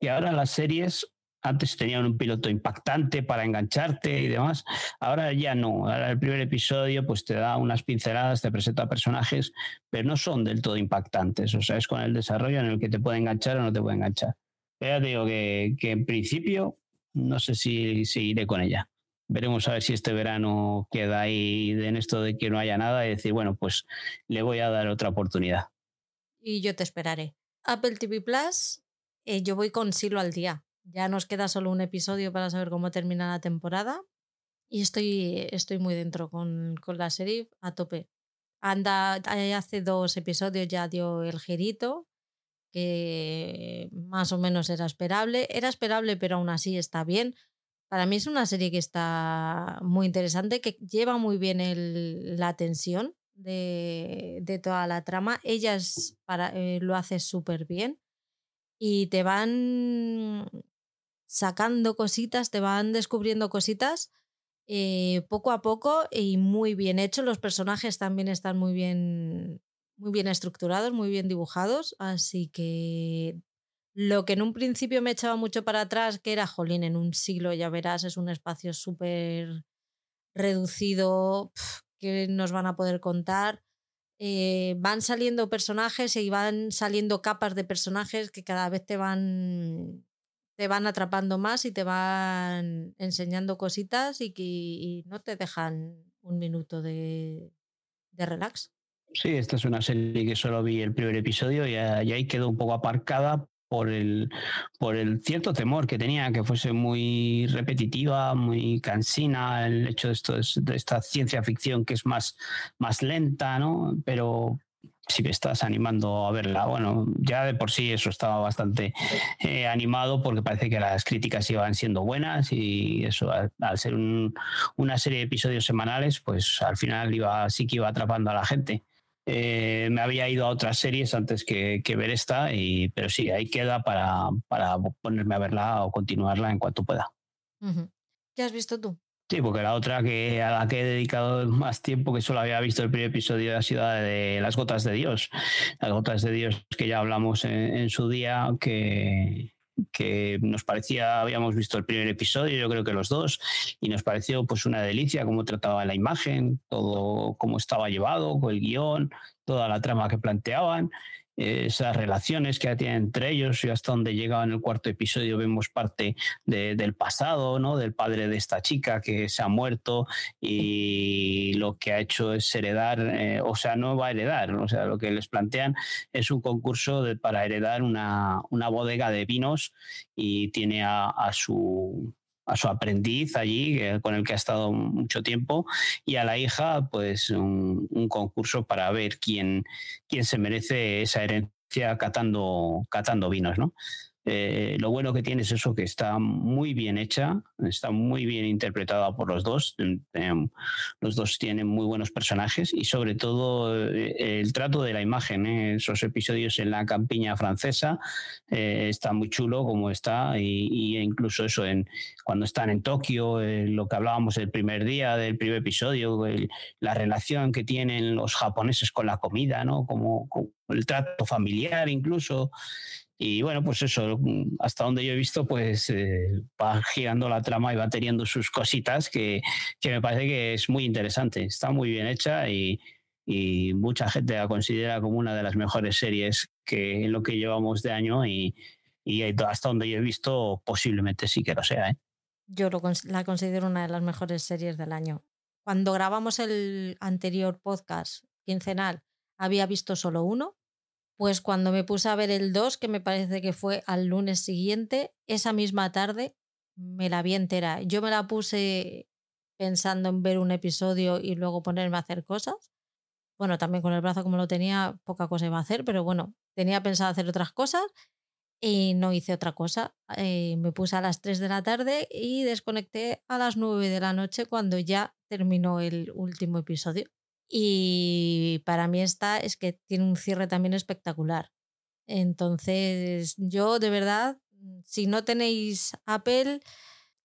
que ahora las series antes tenían un piloto impactante para engancharte y demás. Ahora ya no. Ahora el primer episodio pues te da unas pinceladas, te presenta personajes, pero no son del todo impactantes. O sea, es con el desarrollo en el que te puede enganchar o no te puede enganchar. Pero ya te digo que, que en principio no sé si seguiré con ella. Veremos a ver si este verano queda ahí en esto de que no haya nada y decir, bueno, pues le voy a dar otra oportunidad. Y yo te esperaré. Apple TV Plus, eh, yo voy con Silo al día. Ya nos queda solo un episodio para saber cómo termina la temporada. Y estoy, estoy muy dentro con, con la serie a tope. anda, hace dos episodios ya dio el girito, que más o menos era esperable. Era esperable, pero aún así está bien. Para mí es una serie que está muy interesante, que lleva muy bien la tensión de, toda la trama. Ella para, eh, lo hace súper bien y te van sacando cositas, te van descubriendo cositas eh, poco a poco y muy bien hecho. Los personajes también están muy bien, muy bien estructurados, muy bien dibujados. Así que lo que en un principio me echaba mucho para atrás, que era, jolín, en un siglo ya verás, es un espacio súper reducido que nos van a poder contar. Eh, van saliendo personajes y van saliendo capas de personajes que cada vez te van te van atrapando más y te van enseñando cositas y que no te dejan un minuto de, relax. Sí, esta es una serie que solo vi el primer episodio y, ahí quedó un poco aparcada por el, por el cierto temor que tenía, que fuese muy repetitiva, muy cansina, el hecho de, esto, de esta ciencia ficción que es más, más lenta, ¿no? Pero, si me estás animando a verla. Bueno, ya de por sí eso estaba bastante eh, animado porque parece que las críticas iban siendo buenas y eso al, ser una serie de episodios semanales, pues al final iba, sí que iba atrapando a la gente. Eh, me había ido a otras series antes que, ver esta, y, pero sí, ahí queda para, para, ponerme a verla o continuarla en cuanto pueda. ¿Qué has visto tú? Sí, porque la otra que a la que he dedicado más tiempo, que solo había visto el primer episodio, ha sido la de Las Gotas de Dios. Las Gotas de Dios que ya hablamos en, su día, que, que nos parecía, habíamos visto el primer episodio, yo creo que los dos, y nos pareció pues una delicia cómo trataba la imagen, todo cómo estaba llevado, con el guion, toda la trama que planteaban esas relaciones que tienen entre ellos y hasta donde llega en el cuarto episodio vemos parte del pasado, ¿no? Del padre de esta chica que se ha muerto y lo que ha hecho es heredar, eh, o sea, no va a heredar, o sea, lo que les plantean es un concurso para heredar una, bodega de vinos y tiene a su a su aprendiz allí, con el que ha estado mucho tiempo, y a la hija, pues un, concurso para ver quién, quién se merece esa herencia catando, catando vinos, ¿no? Eh, lo bueno que tiene es eso, que está muy bien hecha, está muy bien interpretada por los dos. Los dos tienen muy buenos personajes y sobre todo eh, el trato de la imagen. ¿eh? Esos episodios en la campiña francesa está muy chulo como está y, incluso eso en cuando están en Tokio, lo que hablábamos el primer día del primer episodio, la relación que tienen los japoneses con la comida, ¿no? como el trato familiar incluso. Y bueno, pues eso, mm, hasta donde yo he visto, pues eh, va girando la trama y va teniendo sus cositas que, que, me parece que es muy interesante. Está muy bien hecha y, y, mucha gente la considera como una de las mejores series que en lo que llevamos de año y, y hasta donde yo he visto, posiblemente sí que lo sea. ¿eh? Yo lo, la considero una de las mejores series del año. Cuando grabamos el anterior podcast quincenal, había visto solo uno pues cuando me puse a ver el 2, que me parece que fue al lunes siguiente, esa misma tarde me la vi entera. Yo me la puse pensando en ver un episodio y luego ponerme a hacer cosas. Bueno, también con el brazo como lo tenía, poca cosa iba a hacer, pero bueno, tenía pensado hacer otras cosas y no hice otra cosa. Eh, me puse a las 3 de la tarde y desconecté a las 9 de la noche cuando ya terminó el último episodio. Y para mí esta es que tiene un cierre también espectacular. Entonces, yo de verdad, si no tenéis Apple,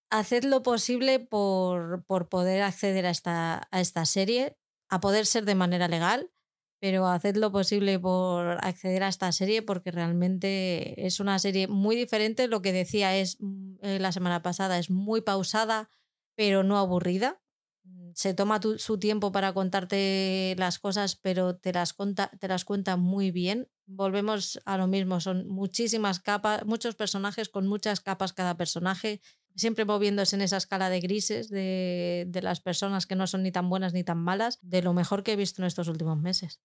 haced lo posible por, por poder acceder a esta, a esta serie, a poder ser de manera legal, pero haced lo posible por acceder a esta serie porque realmente es una serie muy diferente. Lo que decía es mm, eh, la semana pasada, es muy pausada, pero no aburrida se toma su tiempo para contarte las cosas, pero te las, te las cuenta muy bien. Volvemos a lo mismo, son muchísimas capas, muchos personajes con muchas capas cada personaje, siempre moviéndose en esa escala de grises de, de las personas que no son ni tan buenas ni tan malas, de lo mejor que he visto en estos últimos meses.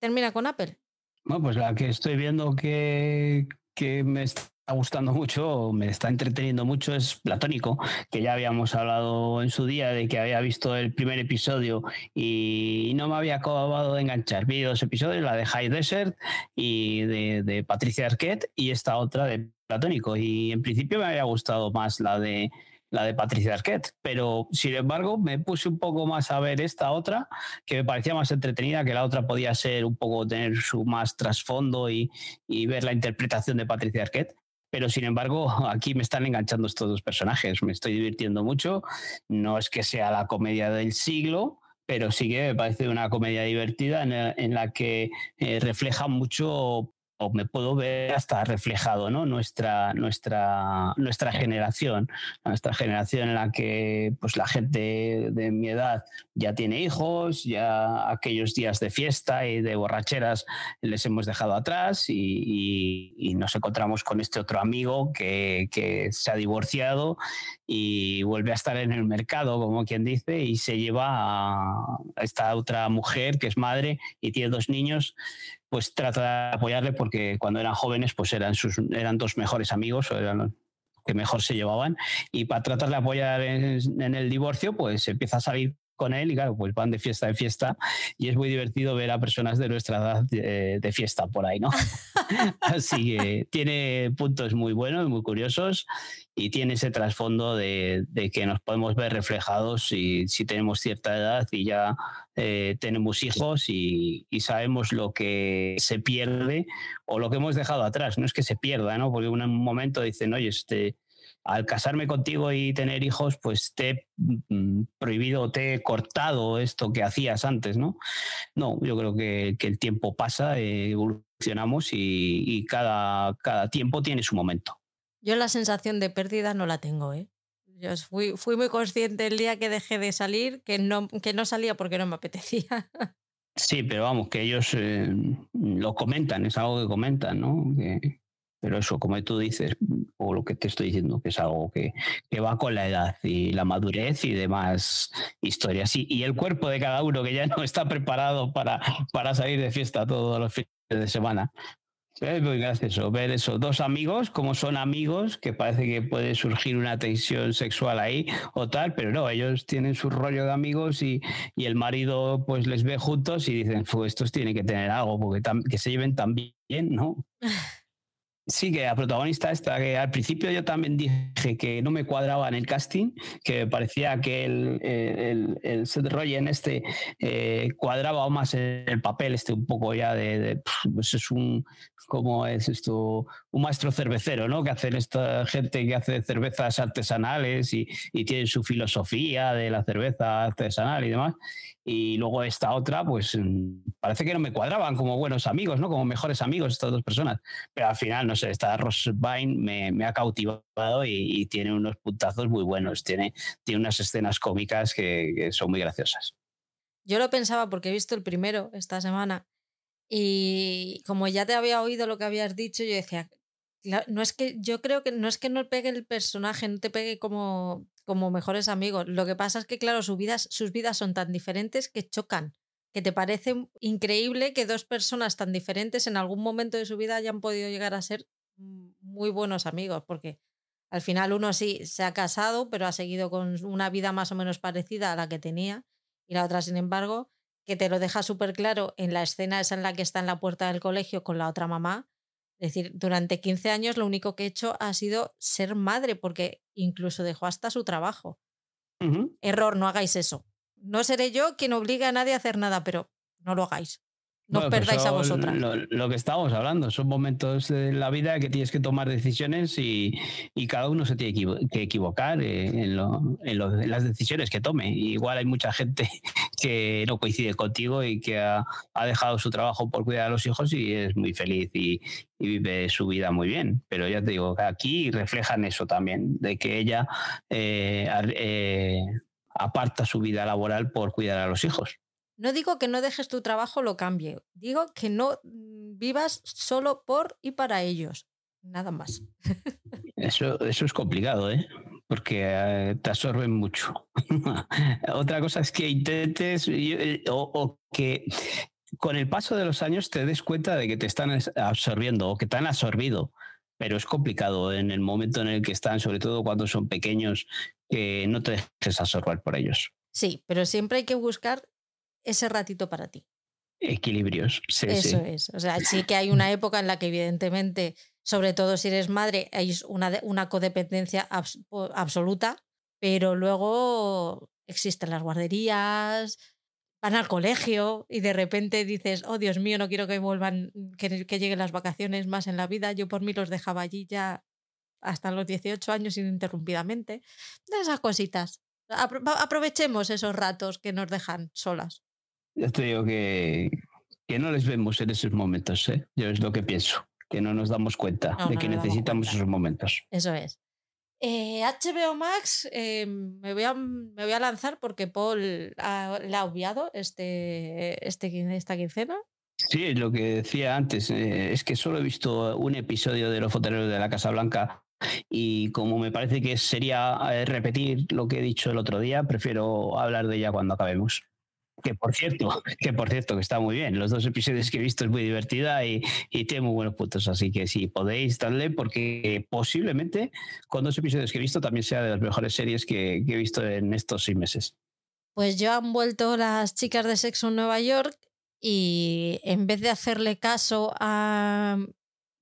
Termina con Apple. Bueno, pues la que estoy viendo que, que me gustando mucho, me está entreteniendo mucho es Platónico, que ya habíamos hablado en su día de que había visto el primer episodio y no me había acabado de enganchar. Vi dos episodios, la de High Desert y de, de Patricia Arquette y esta otra de Platónico. Y en principio me había gustado más la de la de Patricia Arquette, pero sin embargo me puse un poco más a ver esta otra, que me parecía más entretenida, que la otra podía ser un poco tener su más trasfondo y, y ver la interpretación de Patricia Arquette. Pero sin embargo, aquí me están enganchando estos dos personajes, me estoy divirtiendo mucho. No es que sea la comedia del siglo, pero sí que me parece una comedia divertida en, la que eh, refleja mucho o me puedo ver hasta reflejado, ¿no? Nuestra, nuestra, nuestra generación, nuestra generación en la que pues, la gente de mi edad ya tiene hijos, ya aquellos días de fiesta y de borracheras les hemos dejado atrás y, nos encontramos con este otro amigo que, que, se ha divorciado y vuelve a estar en el mercado, como quien dice, y se lleva a esta otra mujer que es madre y tiene dos niños pues trata de apoyarle porque cuando eran jóvenes pues eran sus eran dos mejores amigos o eran los que mejor se llevaban. Y para tratar de apoyar en, el divorcio pues empieza a salir con él y claro, pues van de fiesta en fiesta y es muy divertido ver a personas de nuestra edad de, fiesta por ahí, ¿no? Así que tiene puntos muy buenos, muy curiosos y tiene ese trasfondo de, que nos podemos ver reflejados si, si tenemos cierta edad y ya eh, tenemos hijos y, sabemos lo que se pierde o lo que hemos dejado atrás. No es que se pierda, ¿no? Porque en un momento dicen, oye, este al casarme contigo y tener hijos, pues te he mm, prohibido, te he cortado esto que hacías antes, ¿no? No, yo creo que, el tiempo pasa, evolucionamos y, cada, cada tiempo tiene su momento. Yo la sensación de pérdida no la tengo, ¿eh? Yo fui, fui muy consciente el día que dejé de salir que no, que no salía porque no me apetecía. Sí, pero vamos, que ellos eh, lo comentan, es algo que comentan, ¿no? Pero eso, como tú dices, o lo que te estoy diciendo, que es algo que, que va con la edad y la madurez y demás historias. Y, y el cuerpo de cada uno que ya no está preparado para, para salir de fiesta todos los fines de semana. Es muy gracioso ver esos dos amigos, como son amigos, que parece que puede surgir una tensión sexual ahí o tal, pero no, ellos tienen su rollo de amigos y, y el marido pues les ve juntos y dicen, estos tienen que tener algo, porque que se lleven tan bien, ¿no? Sí, que la protagonista esta, que al principio yo también dije que no me cuadraba en el casting, que parecía que el, el, el Seth Rogen este eh, cuadraba más el papel, este un poco ya de, pues es un, como es esto? Un maestro cervecero, ¿no? Que hacen esta gente que hace cervezas artesanales y, y tiene su filosofía de la cerveza artesanal y demás. Y luego esta otra, pues mm, parece que no me cuadraban como buenos amigos, ¿no? Como mejores amigos estas dos personas. Pero al final, no sé, esta Ross Vine me, me ha cautivado y, tiene unos puntazos muy buenos. Tiene, tiene unas escenas cómicas que, que son muy graciosas. Yo lo pensaba porque he visto el primero esta semana y como ya te había oído lo que habías dicho, yo decía, no es que yo creo que no es que no pegue el personaje, no te pegue como, como mejores amigos. Lo que pasa es que, claro, sus vidas, sus vidas son tan diferentes que chocan. Que te parece increíble que dos personas tan diferentes en algún momento de su vida hayan podido llegar a ser muy buenos amigos, porque al final uno sí se ha casado, pero ha seguido con una vida más o menos parecida a la que tenía, y la otra, sin embargo, que te lo deja súper claro en la escena esa en la que está en la puerta del colegio con la otra mamá. Es decir, durante 15 años lo único que he hecho ha sido ser madre, porque incluso dejó hasta su trabajo. Error, no hagáis eso. No seré yo quien obligue a nadie a hacer nada, pero no lo hagáis. No os pues perdáis a vosotras. Lo, que estábamos hablando, son momentos de la vida que tienes que tomar decisiones y, cada uno se tiene que equivocar en, las decisiones que tome. Igual hay mucha gente que no coincide contigo y que ha, dejado su trabajo por cuidar a los hijos y es muy feliz y, vive su vida muy bien. Pero ya te digo, aquí reflejan eso también, de que ella eh, eh, aparta su vida laboral por cuidar a los hijos. No digo que no dejes tu trabajo, lo cambie. Digo que no mm, vivas solo por y para ellos. Nada más. Eso, eso es complicado, ¿eh? Porque eh, te absorben mucho. Otra cosa es que intentes eh, o, que con el paso de los años te des cuenta de que te están absorbiendo o que te han absorbido. pero es complicado en el momento en el que están, sobre todo cuando son pequeños, que no te dejes absorber por ellos. Sí, pero siempre hay que buscar ese ratito para ti. Equilibrios, sí, Eso es. O sea, sí que hay una época en la que evidentemente, sobre todo si eres madre, hay una, una codependencia absoluta, pero luego existen las guarderías, van al colegio y de repente dices, oh Dios mío, no quiero que vuelvan, que, que, lleguen las vacaciones más en la vida. Yo por mí los dejaba allí ya hasta los 18 años ininterrumpidamente. De esas cositas. aprovechemos esos ratos que nos dejan solas. Yo te digo que, que no les vemos en esos momentos, ¿eh? yo es lo que pienso, que no nos damos cuenta de que necesitamos esos momentos. Eso es. HBO eh, Max eh, me, voy a, me voy a lanzar porque Paul ha, la ha obviado este, este, esta quincena. Sí, lo que decía antes. Eh, es que solo he visto un episodio de Los Fotoneros de la Casa Blanca y como me parece que sería repetir lo que he dicho el otro día, prefiero hablar de ella cuando acabemos. Que por cierto, que por cierto, que está muy bien. Los dos episodios que he visto es muy divertida y, tiene muy buenos puntos. Así que sí, podéis darle porque posiblemente con dos episodios que he visto también sea de las mejores series que, he visto en estos seis meses. Pues yo han vuelto las chicas de sexo en Nueva York y en vez de hacerle caso a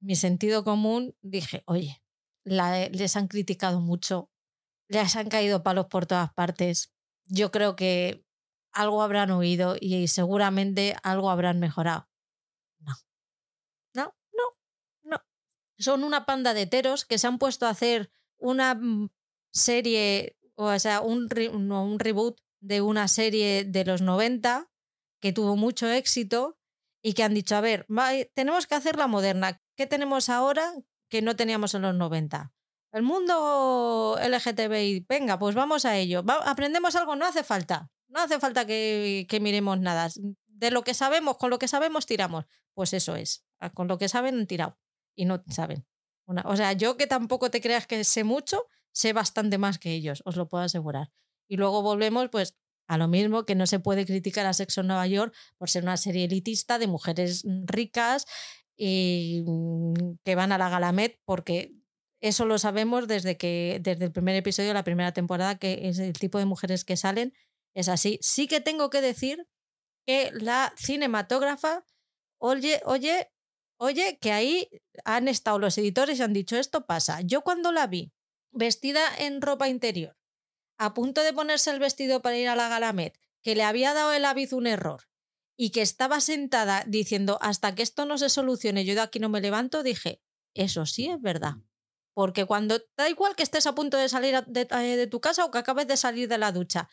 mi sentido común, dije, oye, les han criticado mucho, les han caído palos por todas partes. Yo creo que algo habrán oído y seguramente algo habrán mejorado. No. No, no, no. Son una panda de teros que se han puesto a hacer una mm, serie, o sea, un, un reboot de una serie de los 90 que tuvo mucho éxito y que han dicho, a ver, tenemos que hacer la moderna. ¿Qué tenemos ahora que no teníamos en los 90? El mundo LGTBI, venga, pues vamos a ello. ¿Aprendemos algo? No hace falta. No hace falta que, miremos nada. De lo que sabemos, con lo que sabemos, tiramos. Pues eso es. Ah, con lo que saben, han tirado. Y no saben. o sea, yo que tampoco te creas que sé mucho, sé bastante más que ellos, os lo puedo asegurar. Y luego volvemos, pues, a lo mismo que no se puede criticar a Sexo en Nueva York por ser una serie elitista de mujeres ricas y mm, que van a la Galamet, porque eso lo sabemos desde que desde el primer episodio de la primera temporada, que es el tipo de mujeres que salen es así. Sí que tengo que decir que la cinematógrafa, oye, oye, oye, que ahí han estado los editores y han dicho esto pasa. Yo cuando la vi vestida en ropa interior, a punto de ponerse el vestido para ir a la Galamet, que le había dado el aviz un error y que estaba sentada diciendo hasta que esto no se solucione, yo de aquí no me levanto, dije, eso sí es verdad. Porque cuando da igual que estés a punto de salir de, eh, de tu casa o que acabes de salir de la ducha,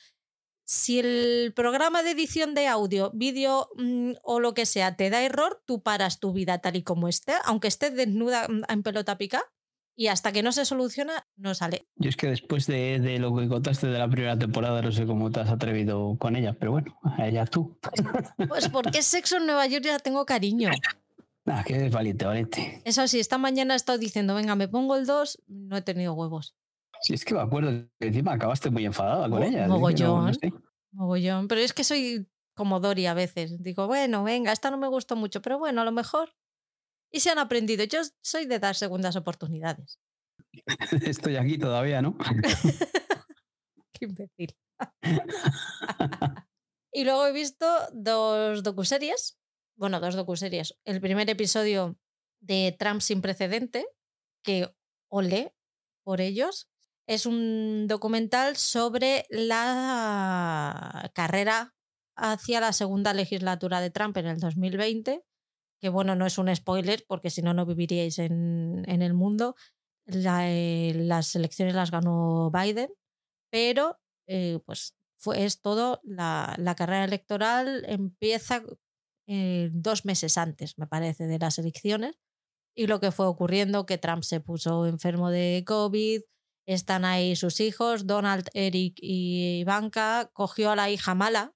si el programa de edición de audio, vídeo mm, o lo que sea te da error, tú paras tu vida tal y como esté, aunque estés desnuda mm, en pelota pica, y hasta que no se soluciona, no sale. Yo es que después de, lo que contaste de la primera temporada, no sé cómo te has atrevido con ella, pero bueno, ella tú. Pues porque sexo en Nueva York ya tengo cariño. Ah, que es valiente, valiente. Eso sí, esta mañana he estado diciendo, venga, me pongo el 2, no he tenido huevos. Sí, es que me acuerdo que encima acabaste muy enfadada con ella. Mogollón. Mogollón. Pero es que soy como Dori a veces. Digo, bueno, venga, esta no me gustó mucho, pero bueno, a lo mejor. Y se han aprendido. Yo soy de dar segundas oportunidades. Estoy aquí todavía, ¿no? Qué imbécil. y luego he visto dos docuseries. Bueno, dos docuseries. El primer episodio de Trump sin precedente, que ole por ellos, es un documental sobre la carrera hacia la segunda legislatura de Trump en el 2020, que bueno, no es un spoiler porque si no, no viviríais en, el mundo. Eh, las elecciones las ganó Biden, pero eh, pues fue, es todo, la, carrera electoral empieza eh, dos meses antes, me parece, de las elecciones. Y lo que fue ocurriendo, que Trump se puso enfermo de COVID, están ahí sus hijos, Donald, Eric y Ivanka. Cogió a la hija mala,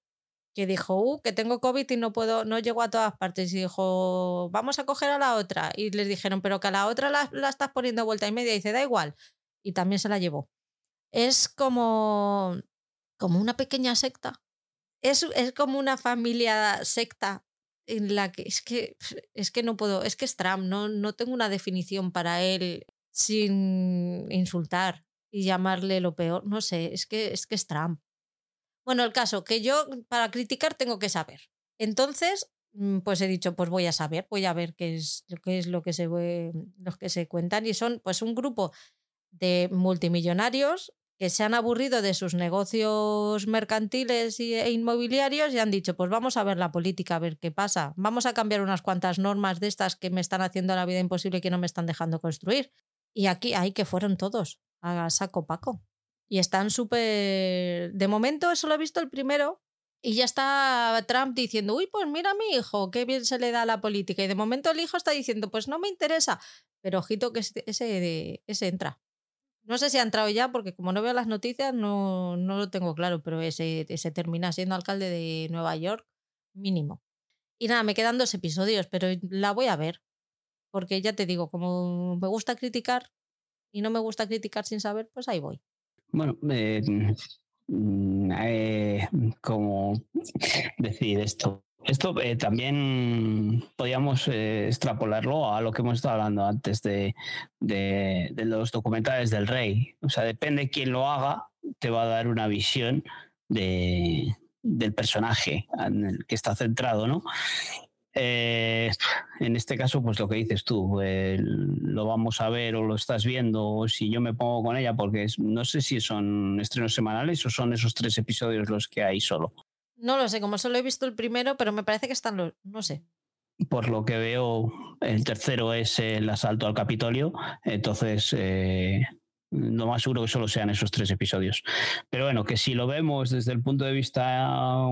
que dijo, uh, que tengo COVID y no puedo, no llego a todas partes. Y dijo, vamos a coger a la otra. Y les dijeron, pero que a la otra la, la estás poniendo vuelta y media. Y dice, da igual. Y también se la llevó. Es como, como una pequeña secta. Es, es como una familia secta en la que es que es que no puedo, es que es Trump, no, no tengo una definición para él sin insultar y llamarle lo peor, no sé, es que es que es Trump. Bueno, el caso que yo para criticar tengo que saber. Entonces, mm, pues he dicho, pues voy a saber, voy a ver qué es lo que es lo que se lo que se cuentan y son pues un grupo de multimillonarios que se han aburrido de sus negocios mercantiles e inmobiliarios y han dicho, pues vamos a ver la política, a ver qué pasa. Vamos a cambiar unas cuantas normas de estas que me están haciendo la vida imposible y que no me están dejando construir. Y aquí, ahí que fueron todos, a saco paco. Y están súper... De momento eso lo he visto el primero y ya está Trump diciendo, uy, pues mira a mi hijo, qué bien se le da la política. Y de momento el hijo está diciendo, pues no me interesa. Pero ojito que ese, ese entra. No sé si ha entrado ya, porque como no veo las noticias, no, no lo tengo claro, pero ese, ese termina siendo alcalde de Nueva York, mínimo. Y nada, me quedan dos episodios, pero la voy a ver. Porque ya te digo, como me gusta criticar y no me gusta criticar sin saber, pues ahí voy. Bueno, eh, mm, eh, como decir esto, esto eh, también podríamos eh, extrapolarlo a lo que hemos estado hablando antes de, de, los documentales del rey. O sea, depende quién lo haga, te va a dar una visión de, del personaje en el que está centrado, ¿no? Eh, en este caso, pues lo que dices tú, lo vamos a ver o lo estás viendo, o si yo me pongo con ella, porque no sé si son estrenos semanales o son esos tres episodios los que hay solo. No lo sé, como solo he visto el primero, pero me parece que están los. No sé. Por lo que veo, el tercero es el asalto al Capitolio. Entonces, eh, lo más seguro que solo sean esos tres episodios. Pero bueno, que si lo vemos desde el punto de vista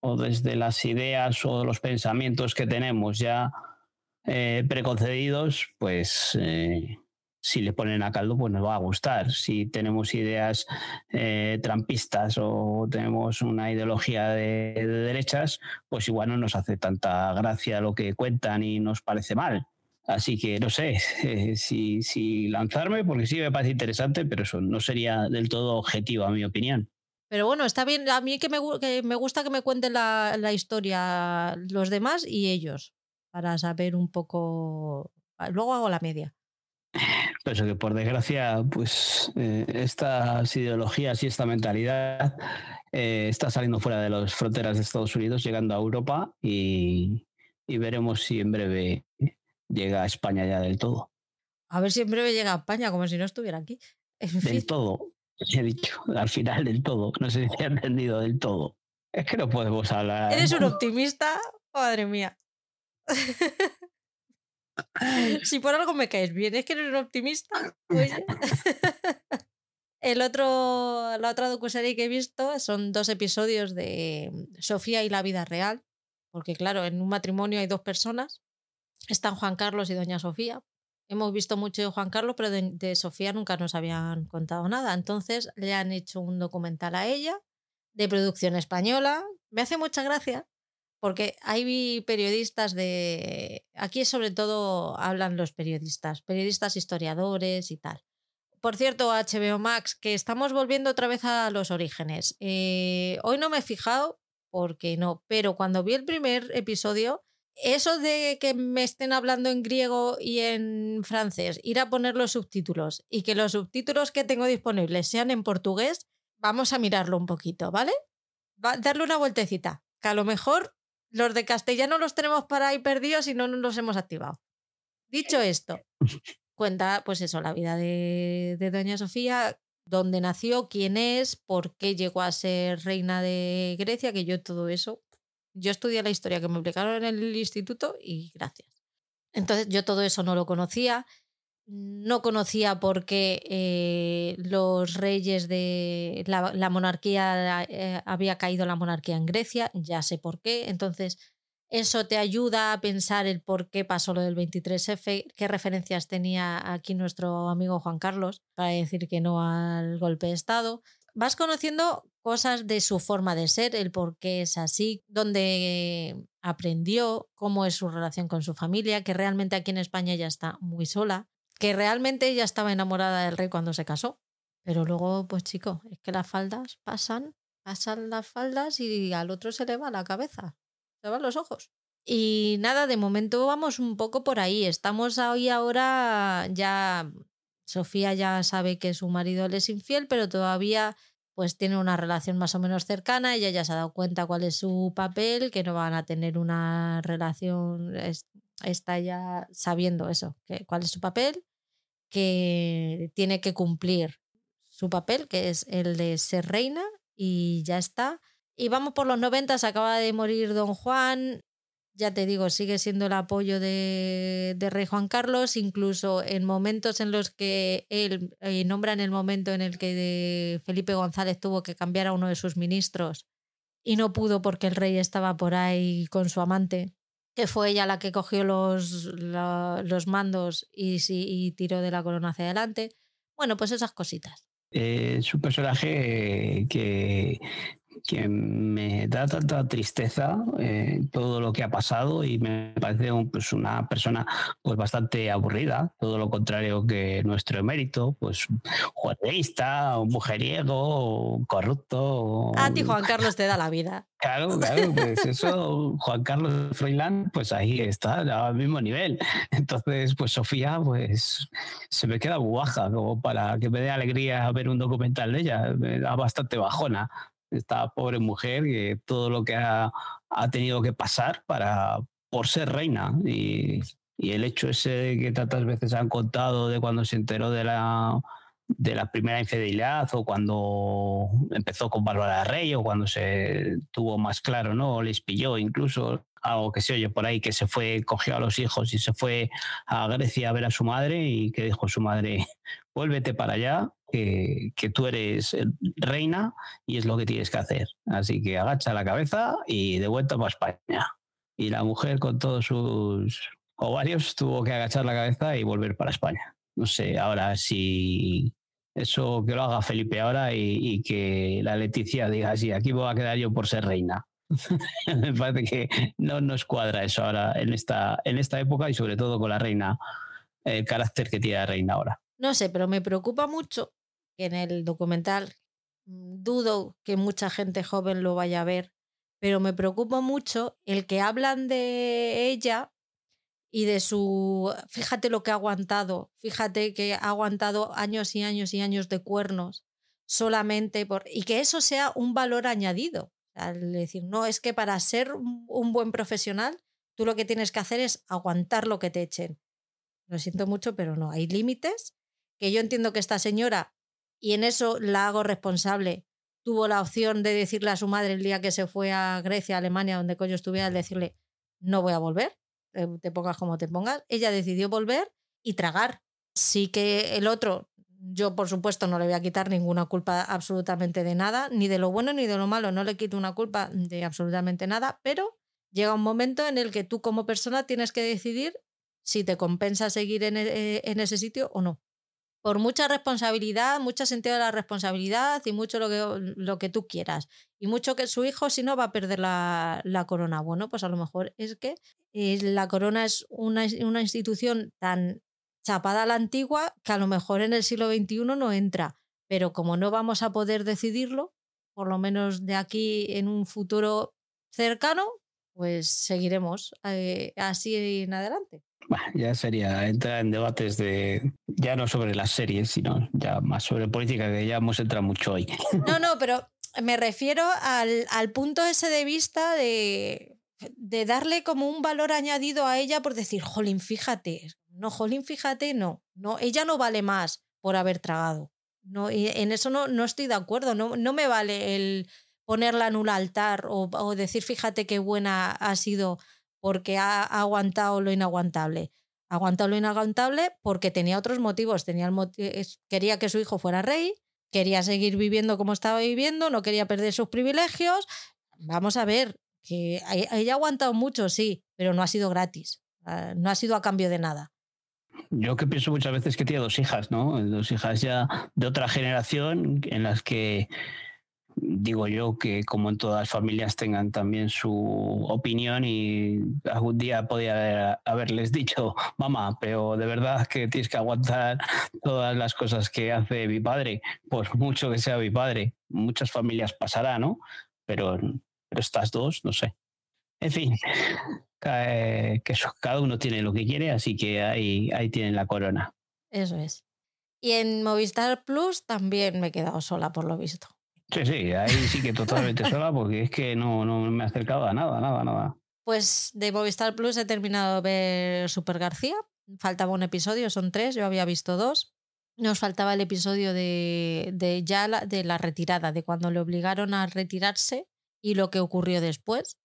o desde las ideas o los pensamientos que tenemos ya eh, preconcedidos, pues eh, si le ponen a caldo, pues nos va a gustar. Si tenemos ideas eh, trampistas o tenemos una ideología de, derechas, pues igual no nos hace tanta gracia lo que cuentan y nos parece mal. Así que no sé si, si, lanzarme, porque sí me parece interesante, pero eso no sería del todo objetivo, a mi opinión. Pero bueno, está bien. A mí que me, que me gusta que me cuenten la, la historia los demás y ellos, para saber un poco. Luego hago la media. Pero que por desgracia, pues eh, estas ideologías y esta mentalidad eh, está saliendo fuera de las fronteras de Estados Unidos, llegando a Europa y, veremos si en breve llega a España ya del todo. A ver si en breve llega a España, como si no estuviera aquí. del todo, he dicho, al final del todo. No sé si he entendido del todo. Es que no podemos hablar. ¿Eres un optimista? Madre mía. si por algo me caes bien, es que eres un optimista. El otro, la otra docuserie que he visto son dos episodios de Sofía y la vida real, porque claro, en un matrimonio hay dos personas, están Juan Carlos y doña Sofía. Hemos visto mucho de Juan Carlos, pero de, Sofía nunca nos habían contado nada. Entonces le han hecho un documental a ella de producción española. Me hace mucha gracia porque hay periodistas de... Aquí sobre todo hablan los periodistas, periodistas historiadores y tal. Por cierto, HBO Max, que estamos volviendo otra vez a los orígenes. Eh, hoy no me he fijado, porque no, pero cuando vi el primer episodio, eso de que me estén hablando en griego y en francés, ir a poner los subtítulos y que los subtítulos que tengo disponibles sean en portugués, vamos a mirarlo un poquito, ¿vale? Va, darle una vueltecita, que a lo mejor los de castellano los tenemos para ahí perdidos y no nos los hemos activado. Dicho esto, cuenta, pues eso, la vida de, de Doña Sofía, dónde nació, quién es, por qué llegó a ser reina de Grecia, que yo todo eso, yo estudié la historia que me explicaron en el instituto y gracias. Entonces yo todo eso no lo conocía no conocía por qué eh, los reyes de la, monarquía eh, había caído la monarquía en Grecia, ya sé por qué. Entonces, eso te ayuda a pensar el por qué pasó lo del 23F, qué referencias tenía aquí nuestro amigo Juan Carlos para decir que no al golpe de Estado. Vas conociendo cosas de su forma de ser, el por qué es así, dónde aprendió, cómo es su relación con su familia, que realmente aquí en España ya está muy sola que realmente ella estaba enamorada del rey cuando se casó. Pero luego, pues chico, es que las faldas pasan, pasan las faldas y al otro se le va la cabeza, se van los ojos. Y nada, de momento vamos un poco por ahí. Estamos hoy ahora ya. Sofía ya sabe que su marido le es infiel, pero todavía pues tiene una relación más o menos cercana. Ella ya se ha dado cuenta cuál es su papel, que no van a tener una relación. Está ya sabiendo eso, que, cuál es su papel, que tiene que cumplir su papel, que es el de ser reina, y ya está. Y vamos por los 90, se acaba de morir don Juan, ya te digo, sigue siendo el apoyo de, Rey Juan Carlos, incluso en momentos en los que él eh, nombra en el momento en el que Felipe González tuvo que cambiar a uno de sus ministros y no pudo porque el rey estaba por ahí con su amante, que fue ella la que cogió los, los mandos y, y tiró de la corona hacia adelante. Bueno, pues esas cositas. Eh, es un personaje que que me da tanta tristeza eh, todo lo que ha pasado y me parece pues, una persona pues bastante aburrida, todo lo contrario que nuestro emérito, pues juarreísta, un mujeriego, corrupto. A ti Juan Carlos te da la vida. Claro, claro, pues eso, Juan Carlos Froilán, pues ahí está, al mismo nivel. Entonces, pues Sofía, pues se me queda baja como para que me dé alegría ver un documental de ella, me da bastante bajona esta pobre mujer, que todo lo que ha, tenido que pasar para, por ser reina. Y, el hecho ese que tantas veces han contado de cuando se enteró de la, de la primera infidelidad o cuando empezó con Bárbara Rey o cuando se tuvo más claro, ¿no? Les pilló incluso algo que se oye por ahí, que se fue, cogió a los hijos y se fue a Grecia a ver a su madre y que dijo su madre, vuélvete para allá, que, que, tú eres reina y es lo que tienes que hacer. Así que agacha la cabeza y de vuelta para España. Y la mujer con todos sus ovarios tuvo que agachar la cabeza y volver para España. No sé, ahora si eso que lo haga Felipe ahora y, que la Leticia diga, sí, aquí voy a quedar yo por ser reina. Me parece que no nos cuadra eso ahora en esta, en esta época y sobre todo con la reina, el carácter que tiene la reina ahora. No sé, pero me preocupa mucho en el documental mm, dudo que mucha gente joven lo vaya a ver, pero me preocupa mucho el que hablan de ella y de su, fíjate lo que ha aguantado, fíjate que ha aguantado años y años y años de cuernos solamente por, y que eso sea un valor añadido. Al decir, no, es que para ser un buen profesional, tú lo que tienes que hacer es aguantar lo que te echen. Lo siento mucho, pero no, hay límites que yo entiendo que esta señora, y en eso la hago responsable, tuvo la opción de decirle a su madre el día que se fue a Grecia, Alemania, donde coño estuviera, decirle, no voy a volver, eh, te pongas como te pongas. Ella decidió volver y tragar. Sí que el otro, yo por supuesto no le voy a quitar ninguna culpa absolutamente de nada, ni de lo bueno ni de lo malo, no le quito una culpa de absolutamente nada, pero llega un momento en el que tú como persona tienes que decidir si te compensa seguir en, e, en ese sitio o no por mucha responsabilidad, mucho sentido de la responsabilidad y mucho lo que, lo que tú quieras. Y mucho que su hijo, si no, va a perder la, corona. Bueno, pues a lo mejor es que eh, la corona es una, una, institución tan chapada a la antigua que a lo mejor en el siglo XXI no entra. Pero como no vamos a poder decidirlo, por lo menos de aquí en un futuro cercano, pues seguiremos eh, así en adelante ya sería entrar en debates de ya no sobre las series, sino ya más sobre política, que ya hemos entrado mucho hoy. No, no, pero me refiero al, al punto ese de vista de, de darle como un valor añadido a ella por decir, jolín, fíjate. No, jolín, fíjate, no. no ella no vale más por haber tragado. No, en eso no, no estoy de acuerdo. No, no me vale el ponerla en un altar o, decir, fíjate qué buena ha sido porque ha, aguantado lo inaguantable. Ha aguantado lo inaguantable porque tenía otros motivos. Tenía quería que su hijo fuera rey, quería seguir viviendo como estaba viviendo, no quería perder sus privilegios. Vamos a ver, que ella ha aguantado mucho, sí, pero no ha sido gratis. Ah, no ha sido a cambio de nada. Yo que pienso muchas veces que tiene dos hijas, ¿no? Dos hijas ya de otra generación en las que digo yo que como en todas las familias tengan también su opinión y algún día podía haberles dicho, mamá, pero de verdad que tienes que aguantar todas las cosas que hace mi padre, por mucho que sea mi padre. Muchas familias pasará, ¿no? Pero, pero estas dos, no sé. En fin, que cada uno tiene lo que quiere, así que ahí, ahí tienen la corona. Eso es. Y en Movistar Plus también me he quedado sola, por lo visto. Sí, sí, ahí sí que totalmente sola, porque es que no, no me he acercado a nada, nada, nada. Pues de Movistar Plus he terminado de ver Super García. Faltaba un episodio, son tres, yo había visto dos. Nos faltaba el episodio de, de ya de la retirada, de cuando le obligaron a retirarse y lo que ocurrió después.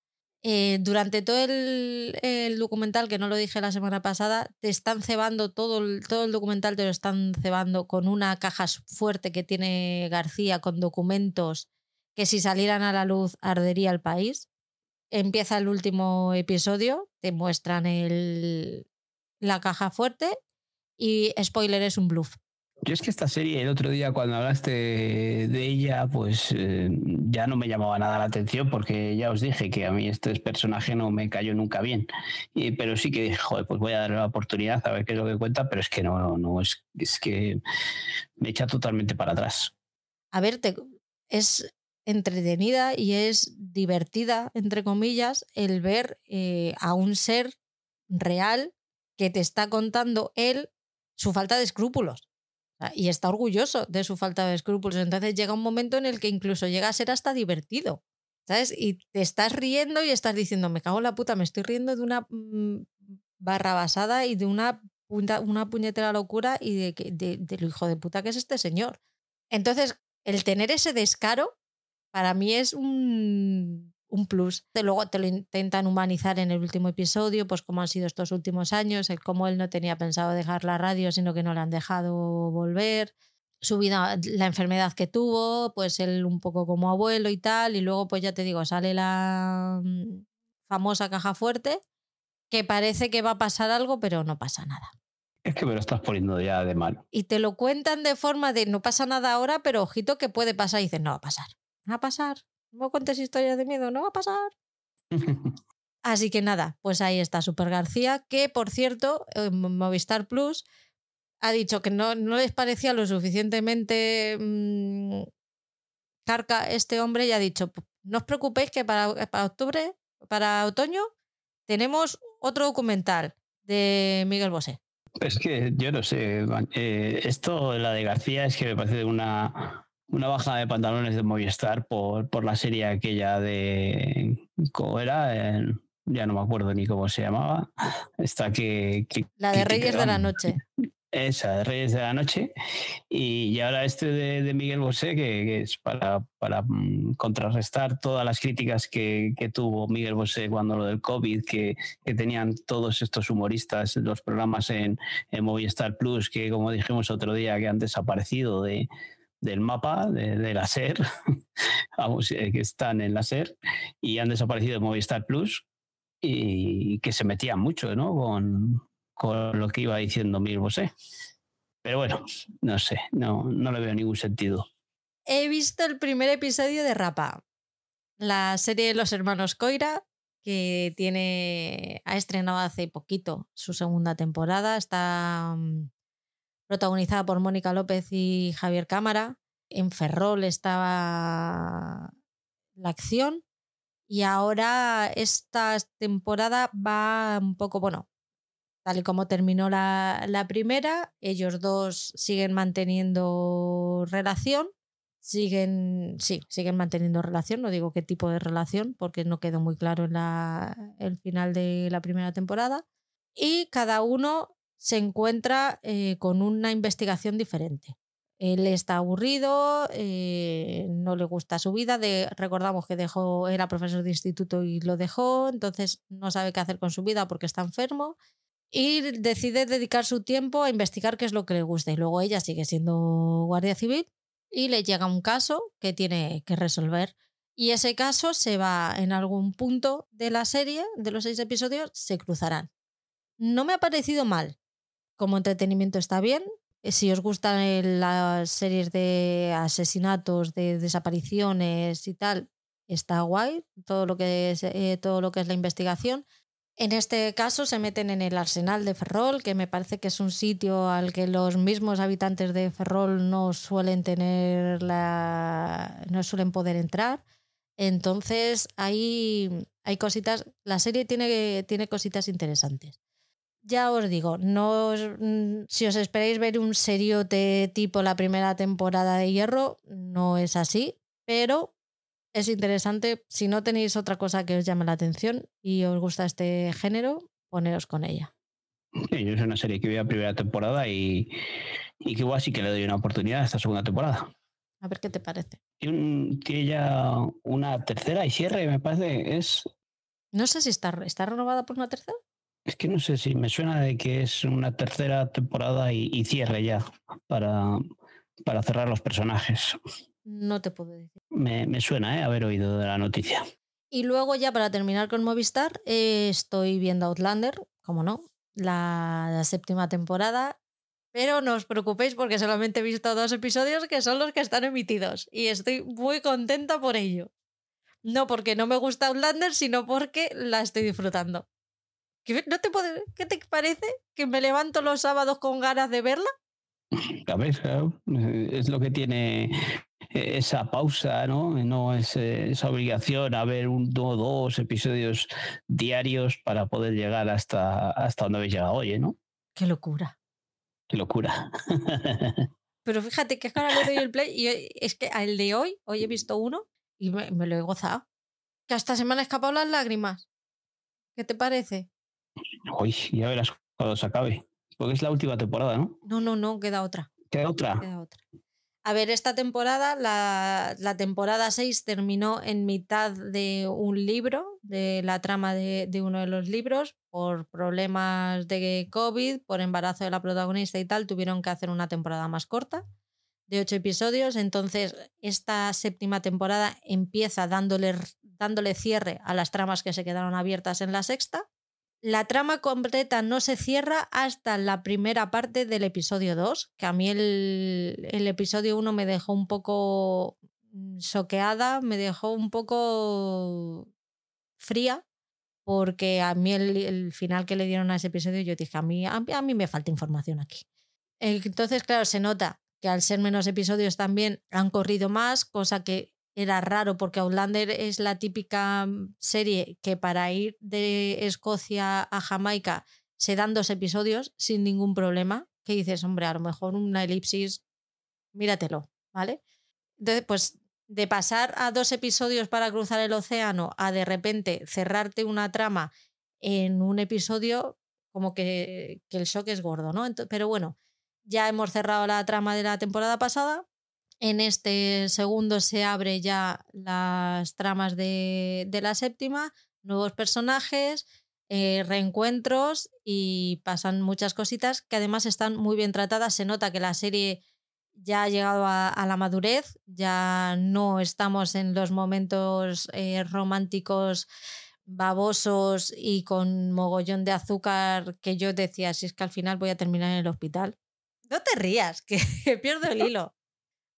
Eh, durante todo el, documental, que no lo dije la semana pasada, te están cebando todo el, todo el documental, te lo están cebando con una caja fuerte que tiene García con documentos que si salieran a la luz ardería el país. Empieza el último episodio, te muestran el, la caja fuerte y spoiler es un bluff. Yo es que esta serie, el otro día cuando hablaste de ella, pues eh, ya no me llamaba nada la atención porque ya os dije que a mí este personaje no me cayó nunca bien. pero sí que dije, joder, pues voy a darle la oportunidad a ver qué es lo que cuenta, pero es que no, no, no es, es que me echa totalmente para atrás. A ver, es entretenida y es divertida, entre comillas, el ver eh, a un ser real que te está contando él su falta de escrúpulos. Y está orgulloso de su falta de escrúpulos. Entonces llega un momento en el que incluso llega a ser hasta divertido. ¿Sabes? Y te estás riendo y estás diciendo, me cago en la puta, me estoy riendo de una mm, barra basada y de una, una puñetera locura y de, de, de, lo hijo de puta que es este señor. Entonces, el tener ese descaro, para mí es un, un plus. Luego te lo intentan humanizar en el último episodio, pues cómo han sido estos últimos años, el cómo él no tenía pensado dejar la radio, sino que no le han dejado volver, su vida, la enfermedad que tuvo, pues él un poco como abuelo y tal, y luego pues ya te digo, sale la mm, famosa caja fuerte, que parece que va a pasar algo, pero no pasa nada. Es que me lo estás poniendo ya de mal. Y te lo cuentan de forma de no pasa nada ahora, pero ojito que puede pasar. Y dices, no va a pasar. Va a pasar. No cuentes historias de miedo, no va a pasar. Así que nada, pues ahí está Super García, que por cierto, Movistar Plus ha dicho que no, no les parecía lo suficientemente mm, carca este hombre y ha dicho, no os preocupéis que para, para octubre, para otoño, tenemos otro documental de Miguel Bosé. Es que yo no sé, eh, esto, la de García, es que me parece una, una baja de pantalones de Movistar por, por la serie aquella de. ¿Cómo era? ya no me acuerdo ni cómo se llamaba. Esta que. la de Reyes de la Noche. Esa, de Reyes de la Noche. Y, ahora este de, Miguel Bosé, que, es para, para mm, contrarrestar todas las críticas que, que, tuvo Miguel Bosé cuando lo del COVID, que, que tenían todos estos humoristas los programas en, en Movistar Plus, que como dijimos otro día, que han desaparecido de del mapa de, la SER, que están en la SER, y han desaparecido de Movistar Plus, y que se metían mucho ¿no? con, con lo que iba diciendo Mir. Pero bueno, no sé, no, no le veo ningún sentido. He visto el primer episodio de Rapa, la serie de los hermanos Coira, que tiene, ha estrenado hace poquito su segunda temporada. Está mm, protagonizada por Mónica López y Javier Cámara. En Ferrol estaba la acción. Y ahora esta temporada va un poco, bueno, tal y como terminó la, la primera, ellos dos siguen manteniendo relación, siguen, sí, siguen manteniendo relación, no digo qué tipo de relación porque no quedó muy claro en la, el final de la primera temporada, y cada uno se encuentra eh, con una investigación diferente. Él está aburrido, eh, no le gusta su vida. Recordamos que dejó, era profesor de instituto y lo dejó, entonces no sabe qué hacer con su vida porque está enfermo. Y decide dedicar su tiempo a investigar qué es lo que le gusta. Y luego ella sigue siendo guardia civil y le llega un caso que tiene que resolver. Y ese caso se va en algún punto de la serie, de los seis episodios, se cruzarán. No me ha parecido mal como entretenimiento está bien. Eh, si os gustan las series de asesinatos, de desapariciones y tal, está guay todo lo que es, eh, todo lo que es la investigación. En este caso se meten en el arsenal de Ferrol, que me parece que es un sitio al que los mismos habitantes de Ferrol no suelen tener la. no suelen poder entrar. Entonces ahí, Hay cositas, la serie tiene, tiene cositas interesantes. Ya os digo, no mm, si os esperáis ver un seriote tipo la primera temporada de Hierro, no es así, pero es interesante. Si no tenéis otra cosa que os llame la atención y os gusta este género, poneros con ella. Sí, es una serie que vi la primera temporada y, y que igual sí que le doy una oportunidad a esta segunda temporada. A ver qué te parece. Tiene, ya una tercera y cierre, me parece. Es. No sé si está, está renovada por una tercera. Es que no sé si me suena de que es una tercera temporada y, cierre ya para, para cerrar los personajes. No te puedo decir. Me, me suena ¿eh? haber oído de la noticia. Y luego ya para terminar con Movistar, eh, estoy viendo Outlander, como no, la, séptima temporada. Pero no os preocupéis porque solamente he visto dos episodios que son los que están emitidos. Y estoy muy contenta por ello. No porque no me gusta Outlander, sino porque la estoy disfrutando. ¿No te puede, ¿Qué te parece? ¿Que me levanto los sábados con ganas de verla? A ver, es lo que tiene esa pausa, ¿no? No es eh, esa obligación a ver un o dos episodios diarios para poder llegar hasta, hasta donde habéis llegado hoy, ¿no? Qué locura. Qué locura. Pero fíjate que ahora le doy el play y es que al de hoy, hoy he visto uno y me, lo he gozado. Que hasta se me han escapado las lágrimas. ¿Qué te parece? Hoy, ya verás cuando se acabe. Porque es la última temporada, ¿no? No, no, no, queda otra. ¿Queda otra? Queda otra. A ver, esta temporada, la, temporada 6 terminó en mitad de un libro, de la trama de, uno de los libros, por problemas de COVID, por embarazo de la protagonista y tal, tuvieron que hacer una temporada más corta, de ocho episodios. Entonces, esta séptima temporada empieza dándole, dándole cierre a las tramas que se quedaron abiertas en la sexta. La trama completa no se cierra hasta la primera parte del episodio 2, que a mí el, episodio 1 me dejó un poco mm, soqueada, me dejó un poco fría, porque a mí el, final que le dieron a ese episodio, yo dije, a mí, a mí me falta información aquí. Entonces, claro, se nota que al ser menos episodios también han corrido más, cosa que era raro porque Outlander es la típica mm, serie que para ir de Escocia a Jamaica se dan dos episodios sin ningún problema, que dices, hombre, a lo mejor una elipsis, míratelo, ¿vale? Entonces, pues de pasar a dos episodios para cruzar el océano a de repente cerrarte una trama en un episodio, como que, que el shock es gordo, ¿no? pero bueno, ya hemos cerrado la trama de la temporada pasada en este segundo se abre ya las tramas de, la séptima, nuevos personajes, eh, reencuentros y pasan muchas cositas que además están muy bien tratadas. Se nota que la serie ya ha llegado a, la madurez, ya no estamos en los momentos eh, románticos babosos y con mogollón de azúcar que yo decía, si es que al final voy a terminar en el hospital. No te rías, que pierdo el hilo.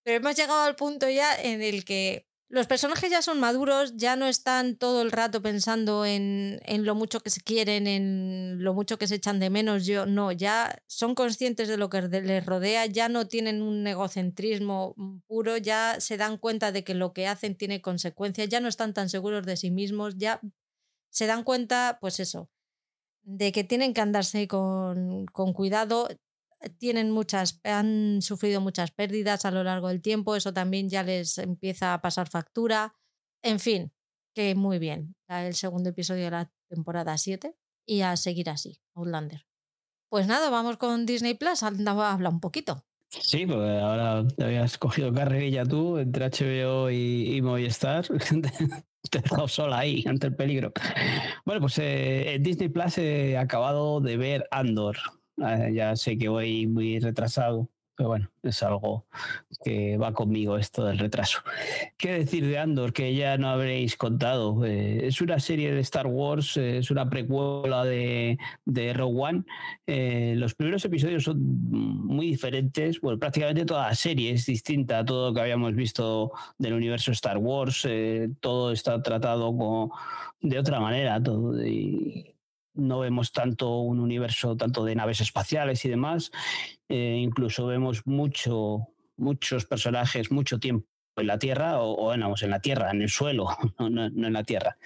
Pero hemos llegado al punto ya en el que los personajes ya son maduros, ya no están todo el rato pensando en, lo mucho que se quieren, en lo mucho que se echan de menos. Yo no, ya son conscientes de lo que les rodea, ya no tienen un egocentrismo puro, ya se dan cuenta de que lo que hacen tiene consecuencias, ya no están tan seguros de sí mismos, ya se dan cuenta, pues eso, de que tienen que andarse con, con cuidado tienen muchas, han sufrido muchas pérdidas a lo largo del tiempo, eso también ya les empieza a pasar factura. En fin, que muy bien. El segundo episodio de la temporada 7 y a seguir así, Outlander. Pues nada, vamos con Disney Plus, habla un poquito. Sí, pues ahora te habías cogido carrerilla tú entre HBO y, Movistar. te he dejado sola ahí ante el peligro. Bueno, pues eh, Disney Plus he acabado de ver Andor, ya sé que voy muy retrasado, pero bueno, es algo que va conmigo esto del retraso. ¿Qué decir de Andor que ya no habréis contado? Eh, es una serie de Star Wars, eh, es una precuela de, de Rogue One. Eh, los primeros episodios son muy diferentes, bueno, prácticamente toda la serie es distinta a todo lo que habíamos visto del universo Star Wars, todo está tratado como de otra manera, todo. No vemos tanto un universo tanto de naves espaciales y demás, eh, incluso vemos mucho, muchos personajes, mucho tiempo en la Tierra, o, o en la Tierra, en el suelo, no, en la Tierra.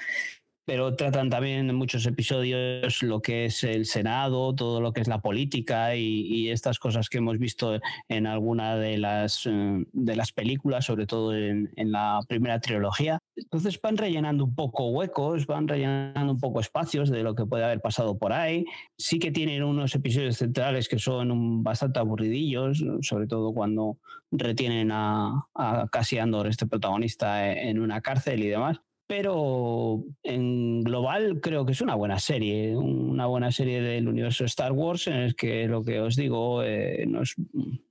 Pero tratan también en muchos episodios lo que es el Senado, todo lo que es la política y, estas cosas que hemos visto en alguna de las, eh, de las películas, sobre todo en, la primera trilogía. Entonces van rellenando un poco huecos, van rellenando un poco espacios de lo que puede haber pasado por ahí. Sí que tienen unos episodios centrales que son bastante aburridillos, sobre todo cuando retienen a, a Cassie Andor, este protagonista, en una cárcel y demás pero en global creo que es una buena serie, una buena serie del universo Star Wars en el que lo que os digo, eh,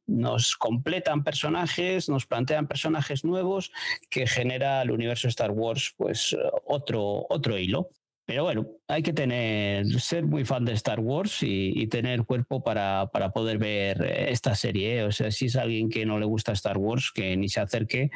nos, completan personajes, nos plantean personajes nuevos que genera el universo Star Wars pues otro, otro hilo. Pero bueno, hay que tener, ser muy fan de Star Wars y, tener cuerpo para, para, poder ver esta serie. O sea, si es alguien que no le gusta Star Wars, que ni se acerque,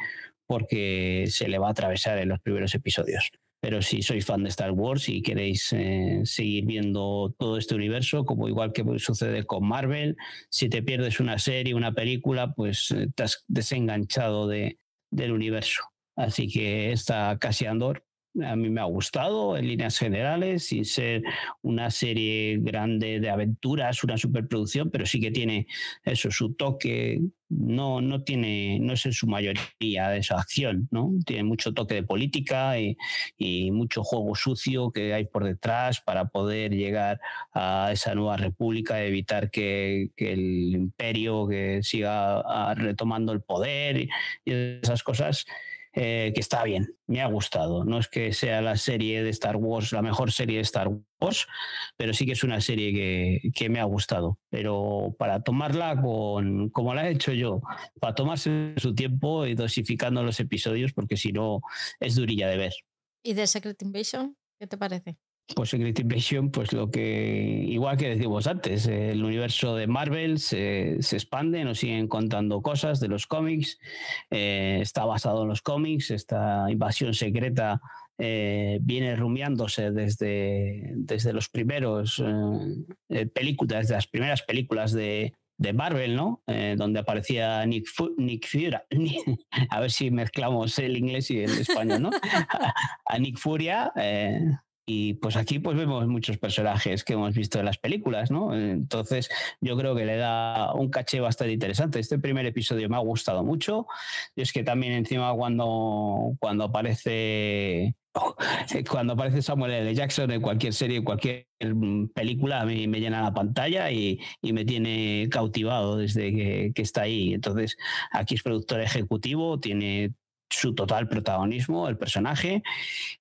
porque se le va a atravesar en los primeros episodios. Pero si sois fan de Star Wars y queréis eh, seguir viendo todo este universo, como igual que sucede con Marvel, si te pierdes una serie, una película, pues eh, te desenganchado de, del universo. Así que esta Casi Andor a mí me ha gustado en líneas generales, sin ser una serie grande de aventuras, una superproducción, pero sí que tiene eso, su toque, no, no tiene, no es en su mayoría de esa acción, ¿no? Tiene mucho toque de política y, mucho juego sucio que hay por detrás para poder llegar a esa nueva república, evitar que, el imperio que siga ah, retomando el poder y esas cosas eh, que está bien, me ha gustado. No es que sea la serie de Star Wars, la mejor serie de Star Wars, pero sí que es una serie que, que me ha gustado. Pero para tomarla con, como la he hecho yo, para tomarse su tiempo y dosificando los episodios, porque si no es durilla de ver. ¿Y de Secret Invasion? ¿Qué te parece? Pues Secret Invasion, pues lo que, igual que decimos antes, el universo de Marvel se, se expande, nos siguen contando cosas de los cómics, eh, está basado en los cómics, esta invasión secreta eh, viene rumiándose desde, desde los primeros eh, películas, desde las primeras películas de, de Marvel, ¿no? donde aparecía Nick, Nick Furia, a ver si mezclamos el inglés y el español, ¿no? a Nick Furia, y pues aquí pues vemos muchos personajes que hemos visto en las películas, ¿no? Entonces yo creo que le da un caché bastante interesante. Este primer episodio me ha gustado mucho. Y es que también encima cuando, cuando aparece cuando aparece Samuel L. Jackson en cualquier serie, en cualquier película, a mí me llena la pantalla y, me tiene cautivado desde que, que, está ahí. Entonces, aquí es productor ejecutivo, tiene su total protagonismo, el personaje,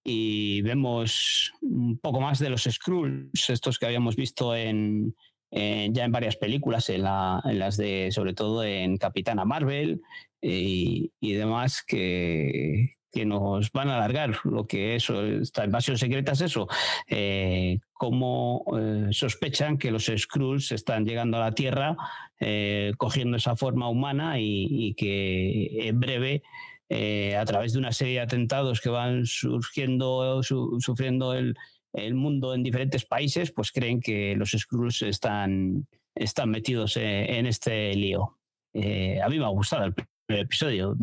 y vemos un poco más de los Skrulls, estos que habíamos visto en, ya en varias películas, en, las de, sobre todo en Capitana Marvel y, demás, que, que nos van a alargar lo que es esta invasión secreta es eso, eh, cómo eh, sospechan que los Skrulls están llegando a la Tierra eh, cogiendo esa forma humana y que en breve eh, a través de una serie de atentados que van surgiendo, sufriendo el, mundo en diferentes países, pues creen que los Skrulls están, están metidos eh, en, este lío. Eh, a mí me ha gustado el primer episodio.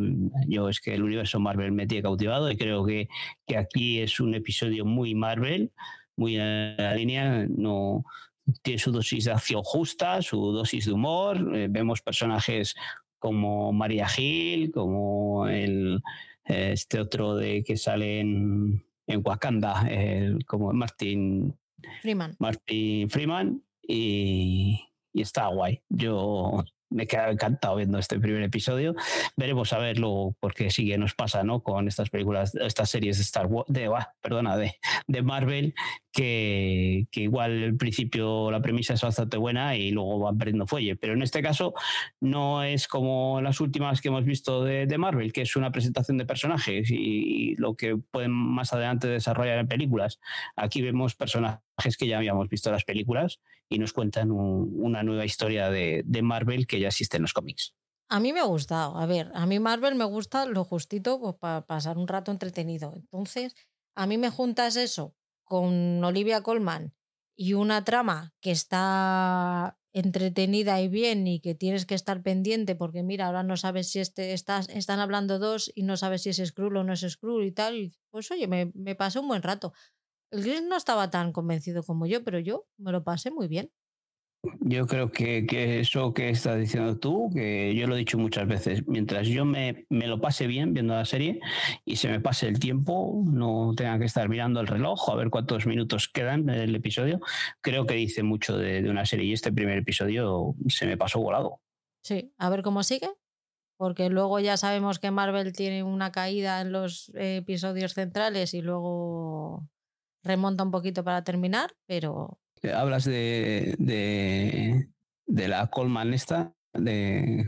Yo es que el universo Marvel me tiene cautivado y creo que, que aquí es un episodio muy Marvel, muy en la línea. No, tiene su dosis de acción justa, su dosis de humor. vemos personajes como María Gil, como el, este otro de que sale en, en Wakanda, el, como Martin Freeman. Martin Freeman y, y está guay. Yo me he quedado encantado viendo este primer episodio. Veremos a verlo porque sí que nos pasa, ¿no? Con estas películas, estas series de Star Wars, de, perdona, de, de Marvel, que, que, igual al principio la premisa es bastante buena y luego van perdiendo fuelle. Pero en este caso no es como las últimas que hemos visto de, de Marvel, que es una presentación de personajes y, lo que pueden más adelante desarrollar en películas. Aquí vemos personajes que ya habíamos visto en las películas y nos cuentan una nueva historia de, de Marvel que ya existe en los cómics. A mí me ha gustado. A ver, a mí Marvel me gusta lo justito pues, para pasar un rato entretenido. Entonces, a mí me juntas eso con Olivia Colman y una trama que está entretenida y bien y que tienes que estar pendiente porque mira, ahora no sabes si este, estás, están hablando dos y no sabes si es Skrull o no es Skrull y tal, pues oye, me, me pasó un buen rato. El Gris no estaba tan convencido como yo, pero yo me lo pasé muy bien. Yo creo que, eso que estás diciendo tú, que yo lo he dicho muchas veces, mientras yo me, me, lo pase bien viendo la serie y se me pase el tiempo, no tenga que estar mirando el reloj a ver cuántos minutos quedan en el episodio, creo que dice mucho de, de una serie y este primer episodio se me pasó volado. Sí, a ver cómo sigue, porque luego ya sabemos que Marvel tiene una caída en los episodios centrales y luego remonta un poquito para terminar, pero hablas de, de, la Colman esta, de,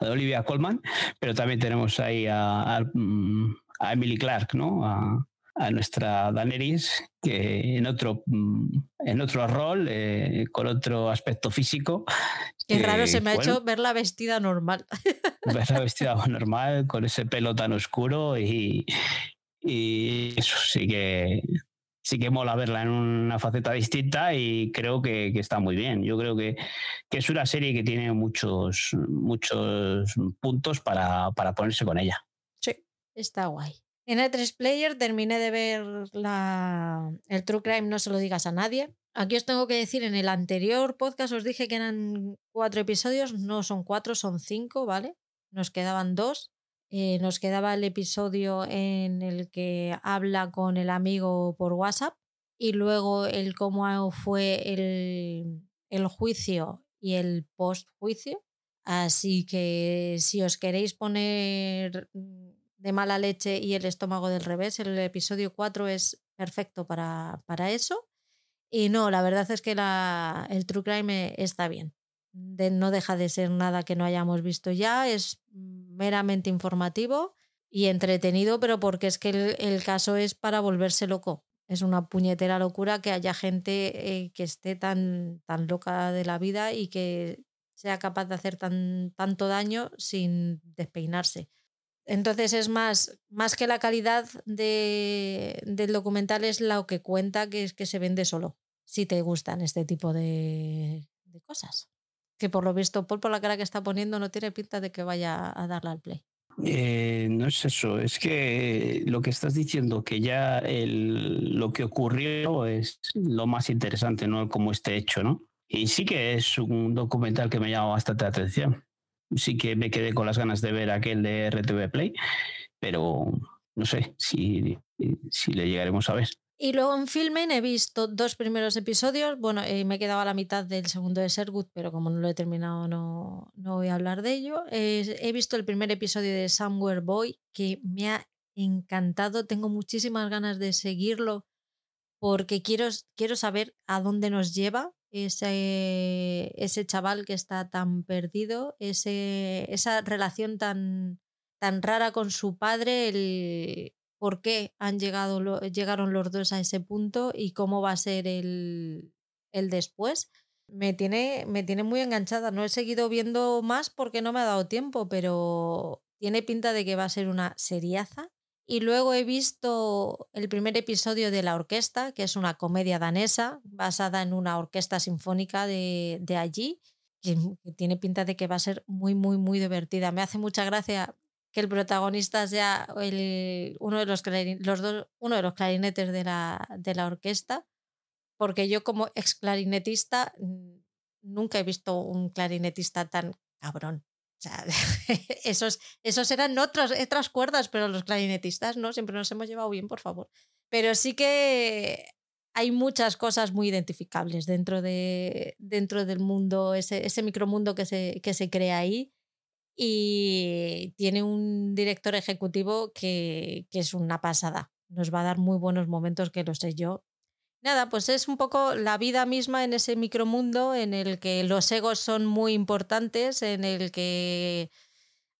Olivia Colman, pero también tenemos ahí a, mm, Emily Clark, ¿no? A, nuestra Daenerys, que en otro, mm, en otro rol, eh, con otro aspecto físico. Qué raro se me ha hecho verla vestida normal. Verla vestida normal, con ese pelo tan oscuro y, y eso sí que sí que mola verla en una faceta distinta y creo que, está muy bien. Yo creo que, es una serie que tiene muchos, muchos puntos para, ponerse con ella. Sí, está guay. En el 3 Player terminé de ver la, el True Crime No se lo digas a nadie. Aquí os tengo que decir, en el anterior podcast os dije que eran cuatro episodios, no son cuatro, son cinco, ¿vale? Nos quedaban dos. Eh, nos quedaba el episodio en el que habla con el amigo por WhatsApp y luego el cómo fue el, juicio y el post-juicio. Así que si os queréis poner de mala leche y el estómago del revés, el episodio 4 es perfecto para, para eso. Y no, la verdad es que el True Crime está bien no deja de ser nada que no hayamos visto ya, es meramente informativo y entretenido, pero porque es que el, caso es para volverse loco. Es una puñetera locura que haya gente eh, que esté tan, tan loca de la vida y que sea capaz de hacer tan, tanto daño sin despeinarse. Entonces es más, más que la calidad de, del documental, es lo que cuenta que es que se vende solo, si te gustan este tipo de, de cosas que por lo visto Paul por la cara que está poniendo no tiene pinta de que vaya a darle al play. Eh, no es eso, es que lo que estás diciendo, que ya el, lo que ocurrió es lo más interesante, ¿no? Como esté hecho, ¿no? Y sí que es un documental que me llama bastante atención. Sí que me quedé con las ganas de ver aquel de RTV Play, pero no sé si, si le llegaremos a ver. Y luego en Filmen he visto dos primeros episodios. Bueno, eh, me quedaba a la mitad del segundo de Sergut, pero como no lo he terminado, no, no voy a hablar de ello. he visto el primer episodio de Somewhere Boy, que me ha encantado. Tengo muchísimas ganas de seguirlo porque quiero, quiero saber a dónde nos lleva ese, ese chaval que está tan perdido, ese, esa relación tan, tan rara con su padre, el, por qué han llegado, llegaron los dos a ese punto y cómo va a ser el, el después. Me tiene, me tiene muy enganchada. No he seguido viendo más porque no me ha dado tiempo, pero tiene pinta de que va a ser una seriaza. Y luego he visto el primer episodio de La Orquesta, que es una comedia danesa basada en una orquesta sinfónica de, de allí, que, tiene pinta de que va a ser muy, muy, muy divertida. Me hace mucha gracia que el protagonista sea el, uno, de los, los dos, uno de los clarinetes de la, de la orquesta, porque yo como ex clarinetista nunca he visto un clarinetista tan cabrón. O sea, esos, esos eran otros, otras cuerdas, pero los clarinetistas no, siempre nos hemos llevado bien, por favor. Pero sí que hay muchas cosas muy identificables dentro, de, dentro del mundo, ese, ese micromundo que se, que se crea ahí y tiene un director ejecutivo que, que, es una pasada. Nos va a dar muy buenos momentos, que lo sé yo. Nada, pues es un poco la vida misma en ese micromundo en el que los egos son muy importantes, en el que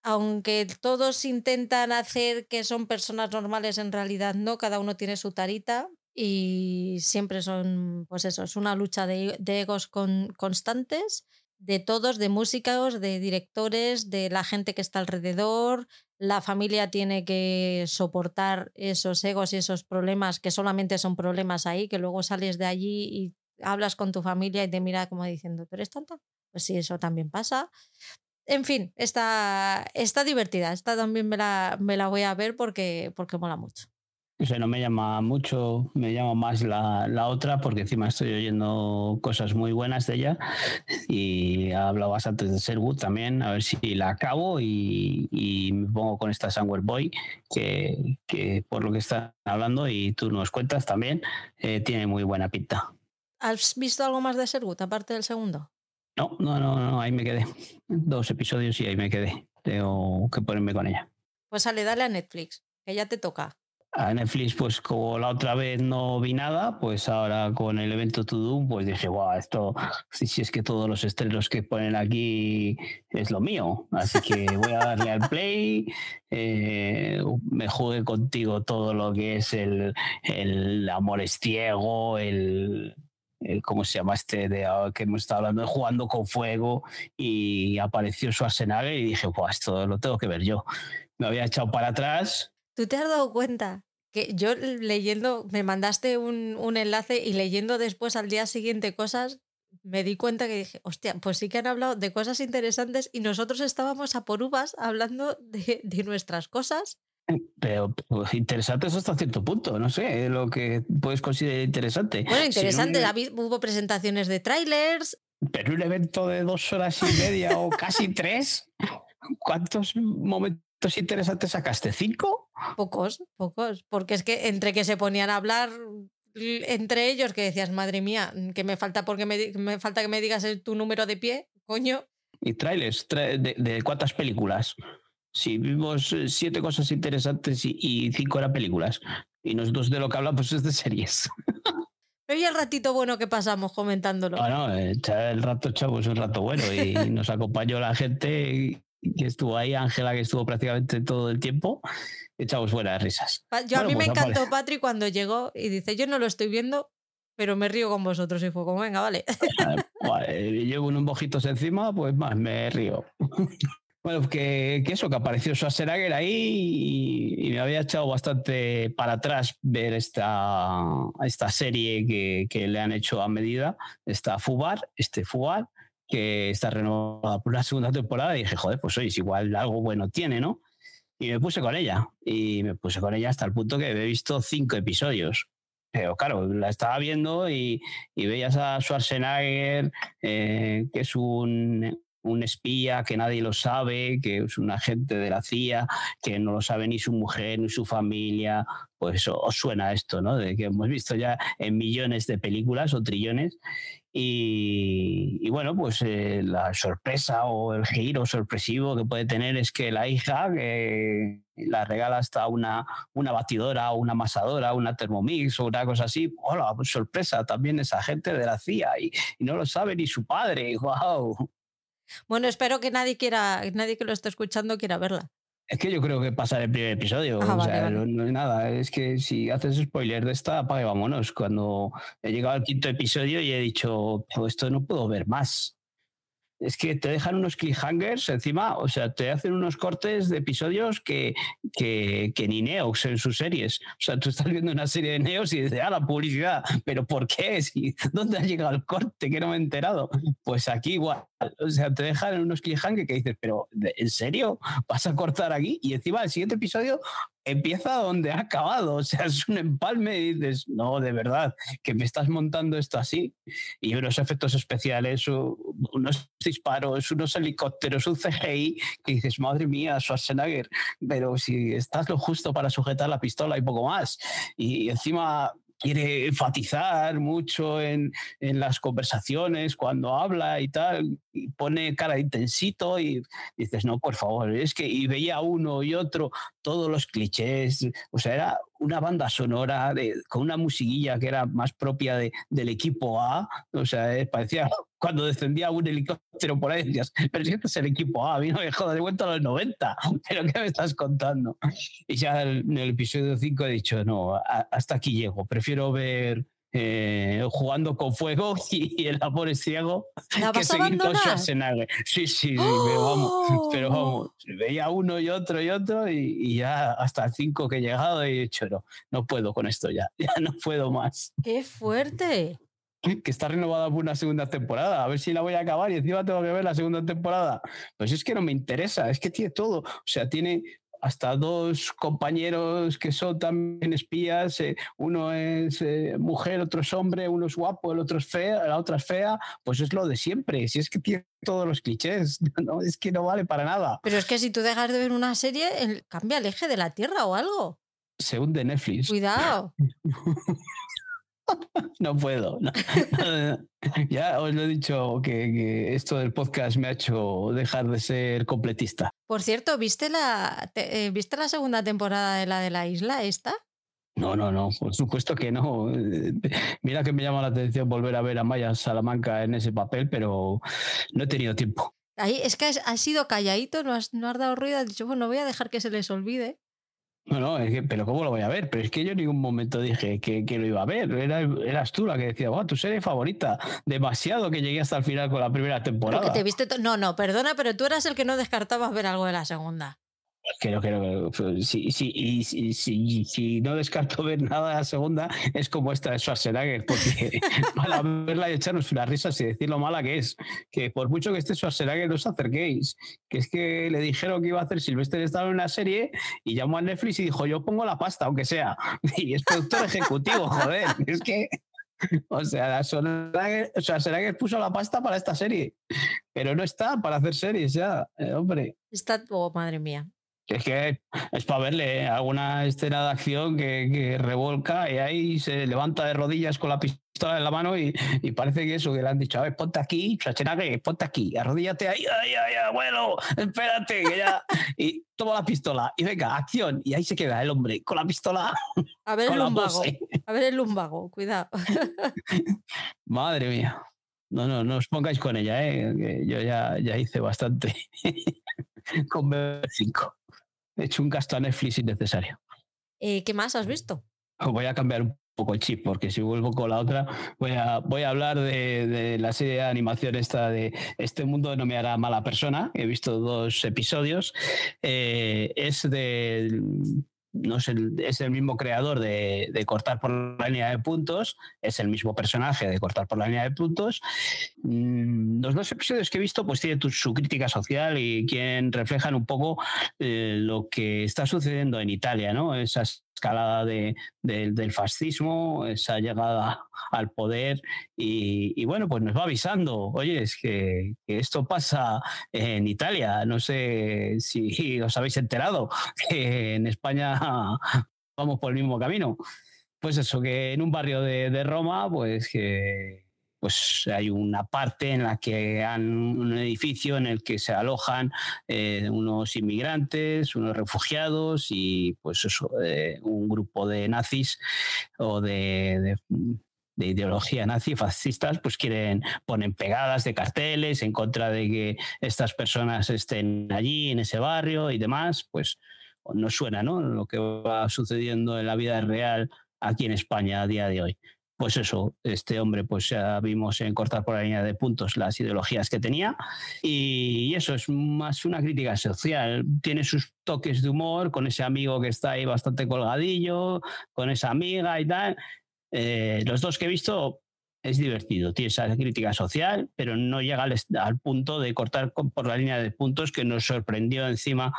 aunque todos intentan hacer que son personas normales, en realidad no, cada uno tiene su tarita y siempre son, pues eso, es una lucha de, de egos con, constantes de todos, de músicos, de directores, de la gente que está alrededor. La familia tiene que soportar esos egos y esos problemas que solamente son problemas ahí, que luego sales de allí y hablas con tu familia y te mira como diciendo, ¿tú eres tonta? Pues sí, eso también pasa. En fin, está, está divertida. Esta también me la, me la voy a ver porque, porque mola mucho. O sea, no me llama mucho, me llama más la, la, otra porque encima estoy oyendo cosas muy buenas de ella y ha hablado bastante de Sherwood también, a ver si la acabo y, y me pongo con esta Somewhere Boy que, que, por lo que están hablando y tú nos cuentas también, eh, tiene muy buena pinta. ¿Has visto algo más de Sherwood aparte del segundo? No, no, no, no, ahí me quedé. Dos episodios y ahí me quedé. Tengo que ponerme con ella. Pues sale, dale a Netflix, que ya te toca a Netflix, pues como la otra vez no vi nada, pues ahora con el evento To Do, pues dije, wow, esto, si, si es que todos los estrenos que ponen aquí es lo mío. Así que voy a darle al play, eh, me juegue contigo todo lo que es el, el amor es ciego, el, ¿cómo se llama este de que hemos estado hablando? Jugando con fuego y apareció Schwarzenegger y dije, wow, esto lo tengo que ver yo. Me había echado para atrás ¿Tú te has dado cuenta que yo leyendo, me mandaste un, un, enlace y leyendo después al día siguiente cosas, me di cuenta que dije, hostia, pues sí que han hablado de cosas interesantes y nosotros estábamos a por uvas hablando de, de nuestras cosas. Pero pues, interesantes hasta cierto punto, no sé, lo que puedes considerar interesante. Bueno, interesante, si no... hubo presentaciones de trailers. Pero un evento de dos horas y media o casi tres, ¿cuántos momentos interesantes sacaste? ¿Cinco? Pocos, pocos. Porque es que entre que se ponían a hablar entre ellos, que decías, madre mía, que me falta porque me, me falta que me digas tu número de pie, coño. Y trailers, de, de, cuántas películas. Si vimos eh, siete cosas interesantes y, y, cinco eran películas. Y nosotros de lo que hablamos es de series. Pero y el ratito bueno que pasamos comentándolo. Bueno, el rato, chavo, es un rato bueno y nos acompañó la gente que estuvo ahí, Ángela, que estuvo prácticamente todo el tiempo, echamos buenas risas. Yo a mí me pues encantó Patri cuando llegó y dice, yo no lo estoy viendo, pero me río con vosotros. Y fue como, venga, vale. llevo unos mojitos encima, pues más me río. Bueno, que, que, eso, que apareció Schwarzenegger ahí y, y, me había echado bastante para atrás ver esta, esta serie que, que le han hecho a medida, esta Fubar, este Fubar, que está renovada por una segunda temporada y dije, joder, pues oye, igual algo bueno tiene, ¿no? Y me puse con ella. Y me puse con ella hasta el punto que he visto cinco episodios. Pero claro, la estaba viendo y, y veías a Schwarzenegger, eh, que es un, un espía que nadie lo sabe, que es un agente de la CIA, que no lo sabe ni su mujer ni su familia, pues os suena esto, ¿no? De que hemos visto ya en millones de películas o trillones y, bueno, pues eh, la sorpresa o el giro sorpresivo que puede tener es que la hija que la regala hasta una, una batidora una amasadora, una Thermomix o una cosa así. ¡Hola! Pues sorpresa, también esa gente de la CIA y, y no lo sabe ni su padre. ¡Wow! Bueno, espero que nadie quiera, nadie que lo esté escuchando quiera verla. Es que yo creo que pasa el primer episodio. Ah, o vale, sea, vale. No, nada. Es que si haces spoiler de esta, apague vámonos. Cuando he llegado al quinto episodio y he dicho, esto no puedo ver más es que te dejan unos cliffhangers encima, o sea, te hacen unos cortes de episodios que, que, que, ni Neox en sus series. O sea, tú estás viendo una serie de Neox y dices, ah, la publicidad, pero ¿por qué? ¿Dónde ha llegado el corte? Que no me he enterado. Pues aquí igual, o sea, te dejan unos cliffhangers que dices, pero ¿en serio? ¿Vas a cortar aquí? Y encima el siguiente episodio empieza donde ha acabado, o sea, es un empalme y dices, no, de verdad, que me estás montando esto así. Y unos efectos especiales, unos disparos, unos helicópteros, un CGI, que dices, madre mía, Schwarzenegger, pero si estás lo justo para sujetar la pistola y poco más. Y encima quiere enfatizar mucho en, en, las conversaciones cuando habla y tal, y pone cara intensito y dices, no, por favor, es que y veía uno y otro, todos los clichés, o sea, era una banda sonora de, con una musiquilla que era más propia de, del equipo A, o sea, eh, parecía cuando descendía un helicóptero por ahí, decías, pero si este es el equipo A, a mí no me jodas, de vuelta a los 90, pero ¿qué me estás contando? Y ya en el episodio 5 he dicho, no, hasta aquí llego, prefiero ver eh, jugando con fuego y, el amor es ciego que seguir con Schwarzenegger. Sí, sí, ¡Oh! pero vamos, pero vamos, veía uno y otro y otro y, y ya hasta el 5 que he llegado he dicho, no, no puedo con esto ya, ya no puedo más. ¡Qué fuerte! Que está renovada por una segunda temporada. A ver si la voy a acabar y encima tengo que ver la segunda temporada. Pues es que no me interesa, es que tiene todo. O sea, tiene hasta dos compañeros que son también espías, eh, uno es eh, mujer, otro es hombre, uno es guapo, el otro es fea, la otra es fea, pues es lo de siempre, si es que tiene todos los clichés, no, es que no vale para nada. Pero es que si tú dejas de ver una serie, cambia el eje de la Tierra o algo. Se hunde Netflix. Cuidado. no puedo. ya os lo he dicho que, esto del podcast me ha hecho dejar de ser completista. Por cierto, ¿viste la, eh, ¿viste la segunda temporada de la de la isla esta? No, no, no, por supuesto que no. Mira que me llama la atención volver a ver a Maya Salamanca en ese papel, pero no he tenido tiempo. Ahí es que has, sido calladito, no has, no has dado ruido, has dicho, bueno, voy a dejar que se les olvide. No, no, es que, pero ¿cómo lo voy a ver? Pero es que yo en ningún momento dije que, que lo iba a ver. Era, eras tú la que decía, wow, tu serie favorita. Demasiado que llegué hasta el final con la primera temporada. te viste no, no, perdona, pero tú eras el que no descartabas ver algo de la segunda. Creo, creo que si, si, si, si, no descarto ver nada de la segunda, es como esta de Schwarzenegger, porque para verla y echarnos unas risas y decir lo mala que es, que por mucho que esté Schwarzenegger no os acerquéis, que es que le dijeron que iba a hacer Silvestre estaba en una serie y llamó a Netflix y dijo, yo pongo la pasta, aunque sea, y es productor ejecutivo, joder, es que... O sea, Schwarzenegger, puso la pasta para esta serie, pero no está para hacer series ya, eh, hombre. Está, oh, madre mía es que es para verle ¿eh? alguna escena de acción que, revolca y ahí se levanta de rodillas con la pistola en la mano y, parece que eso, que le han dicho, a ver, ponte aquí, Schwarzenegger, ponte aquí, arrodíllate ahí, ay, ay, abuelo, espérate, que ya... Y toma la pistola y venga, acción. Y ahí se queda el hombre con la pistola. A ver el lumbago, a ver el lumbago, cuidado. Madre mía. No, no, no os pongáis con ella, ¿eh? que yo ya, ya hice bastante con B5. He hecho un gasto a Netflix innecesario. Eh, ¿Qué más has visto? Voy a cambiar un poco el chip, porque si vuelvo con la otra, voy a, voy a hablar de, la serie de animación esta de Este mundo no me hará mala persona. He visto dos episodios. Eh, es de no es el, es el mismo creador de, cortar por la línea de puntos, es el mismo personaje de cortar por la línea de puntos. Mm, los dos episodios que he visto pues tienen su crítica social y quien reflejan un poco eh, lo que está sucediendo en Italia, ¿no? Esas escalada de, del fascismo, esa llegada al poder y, bueno, pues nos va avisando, oye, es que, esto pasa en Italia, no sé si os habéis enterado, que en España vamos por el mismo camino. Pues eso, que en un barrio de Roma, pues que pues hay una parte en la que han un edificio en el que se alojan eh, unos inmigrantes, unos refugiados y pues eso, eh, un grupo de nazis o de, ideología nazi, fascistas, pues quieren, ponen pegadas de carteles en contra de que estas personas estén allí, en ese barrio y demás, pues no suena, ¿no? Lo que va sucediendo en la vida real aquí en España a día de hoy pues eso, este hombre, pues ya vimos en cortar por la línea de puntos las ideologías que tenía y eso es más una crítica social. Tiene sus toques de humor con ese amigo que está ahí bastante colgadillo, con esa amiga y tal. Eh, los dos que he visto es divertido, tiene esa crítica social, pero no llega al, punto de cortar por la línea de puntos que nos sorprendió encima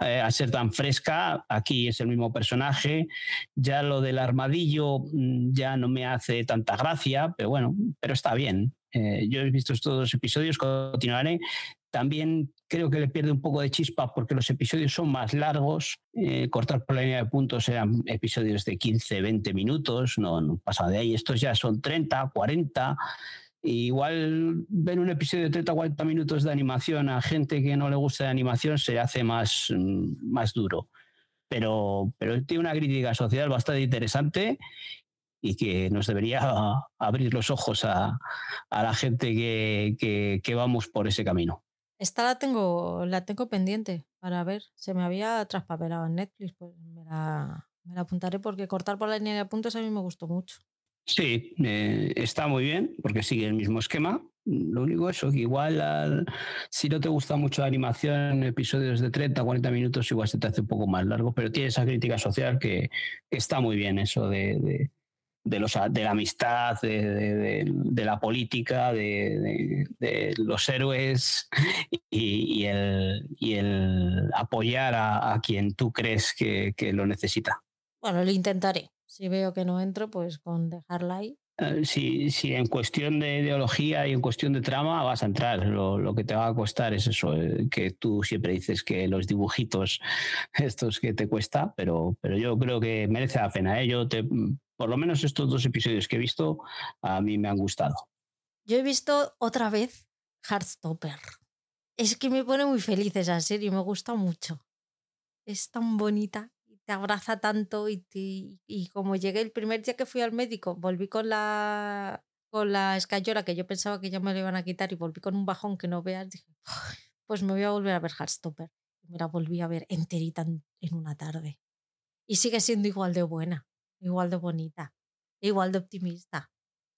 eh, a ser tan fresca. Aquí es el mismo personaje. Ya lo del armadillo mm, ya no me hace tanta gracia, pero bueno, pero está bien. Eh, yo he visto estos dos episodios, continuaré. También creo que le pierde un poco de chispa porque los episodios son más largos. Eh, cortar por la línea de puntos eran episodios de 15, 20 minutos, no, pasa de ahí. Estos ya son 30, 40. igual ver un episodio de 30 40 minutos de animación a gente que no le gusta de animación se hace más, mm, más duro. Pero, pero tiene una crítica social bastante interesante y que nos debería abrir los ojos a, la gente que, que vamos por ese camino. Esta la tengo, la tengo pendiente para ver. Se me había traspapelado en Netflix, pues me la, apuntaré porque cortar por la línea de puntos a mí me gustó mucho. Sí, eh, está muy bien porque sigue el mismo esquema. Lo único es que igual si no te gusta mucho la animación, episodios de 30, 40 minutos igual se te hace un poco más largo, pero tiene esa crítica social que, está muy bien eso de, los, de la amistad, de, la política, de, los héroes y, el, y el, apoyar a, quien tú crees que, lo necesita. Bueno, lo intentaré. Si veo que no entro, pues con dejarla ahí. Eh, si, si, en cuestión de ideología y en cuestión de trama vas a entrar, lo, que te va a costar es eso, eh, que tú siempre dices que los dibujitos, estos que te cuesta, pero, pero yo creo que merece la pena. ¿eh? Yo te, por lo menos estos dos episodios que he visto, a mí me han gustado. Yo he visto otra vez Heartstopper. Es que me pone muy feliz esa serie, me gusta mucho. Es tan bonita y te abraza tanto y, y como llegué el primer día que fui al médico, volví con la con la escayora que yo pensaba que ya me lo iban a quitar y volví con un bajón que no veas, dije, pues me voy a volver a ver Heartstopper. Me la volví a ver enterita en una tarde. Y sigue siendo igual de buena igual de bonita, igual de optimista.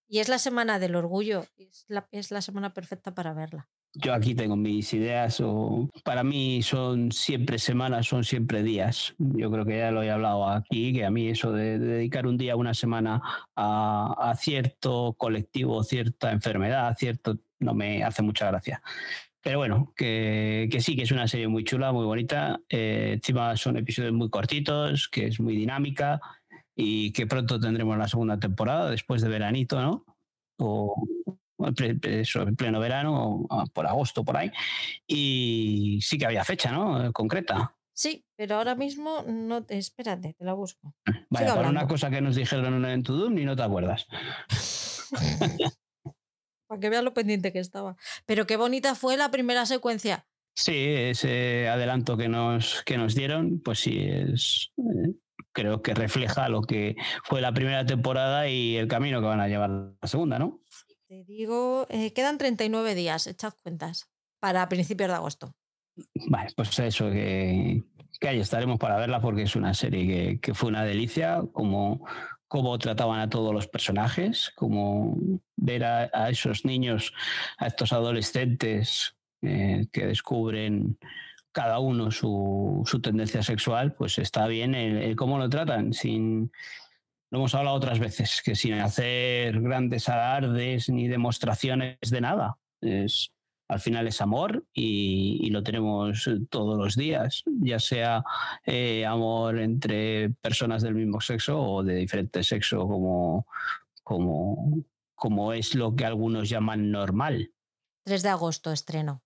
Y es la semana del orgullo, es la, es la semana perfecta para verla. Yo aquí tengo mis ideas, o para mí son siempre semanas, son siempre días. Yo creo que ya lo he hablado aquí, que a mí eso de, dedicar un día, una semana a, a, cierto colectivo, cierta enfermedad, cierto, no me hace mucha gracia. Pero bueno, que, que sí, que es una serie muy chula, muy bonita. Eh, encima son episodios muy cortitos, que es muy dinámica y que pronto tendremos la segunda temporada después de veranito, ¿no? O en pleno verano, o por agosto, por ahí. Y sí que había fecha, ¿no? Concreta. Sí, pero ahora mismo no te. Espérate, te la busco. Vaya, por una cosa que nos dijeron en Tudum y no te acuerdas. Para que veas lo pendiente que estaba. Pero qué bonita fue la primera secuencia. Sí, ese adelanto que nos, que nos dieron, pues sí, es, eh, creo que refleja lo que fue la primera temporada y el camino que van a llevar la segunda, ¿no? Te digo, eh, quedan 39 días, echad cuentas, para principios de agosto. Vale, pues eso, que, que ahí estaremos para verla porque es una serie que, fue una delicia, como, cómo trataban a todos los personajes, como ver a, esos niños, a estos adolescentes eh, que descubren cada uno su, tendencia sexual, pues está bien el, cómo lo tratan, sin, lo hemos hablado otras veces, que sin hacer grandes alardes ni demostraciones de nada. Es, al final es amor y, lo tenemos todos los días, ya sea eh, amor entre personas del mismo sexo o de diferente sexo, como, como, como es lo que algunos llaman normal. 3 de agosto estreno.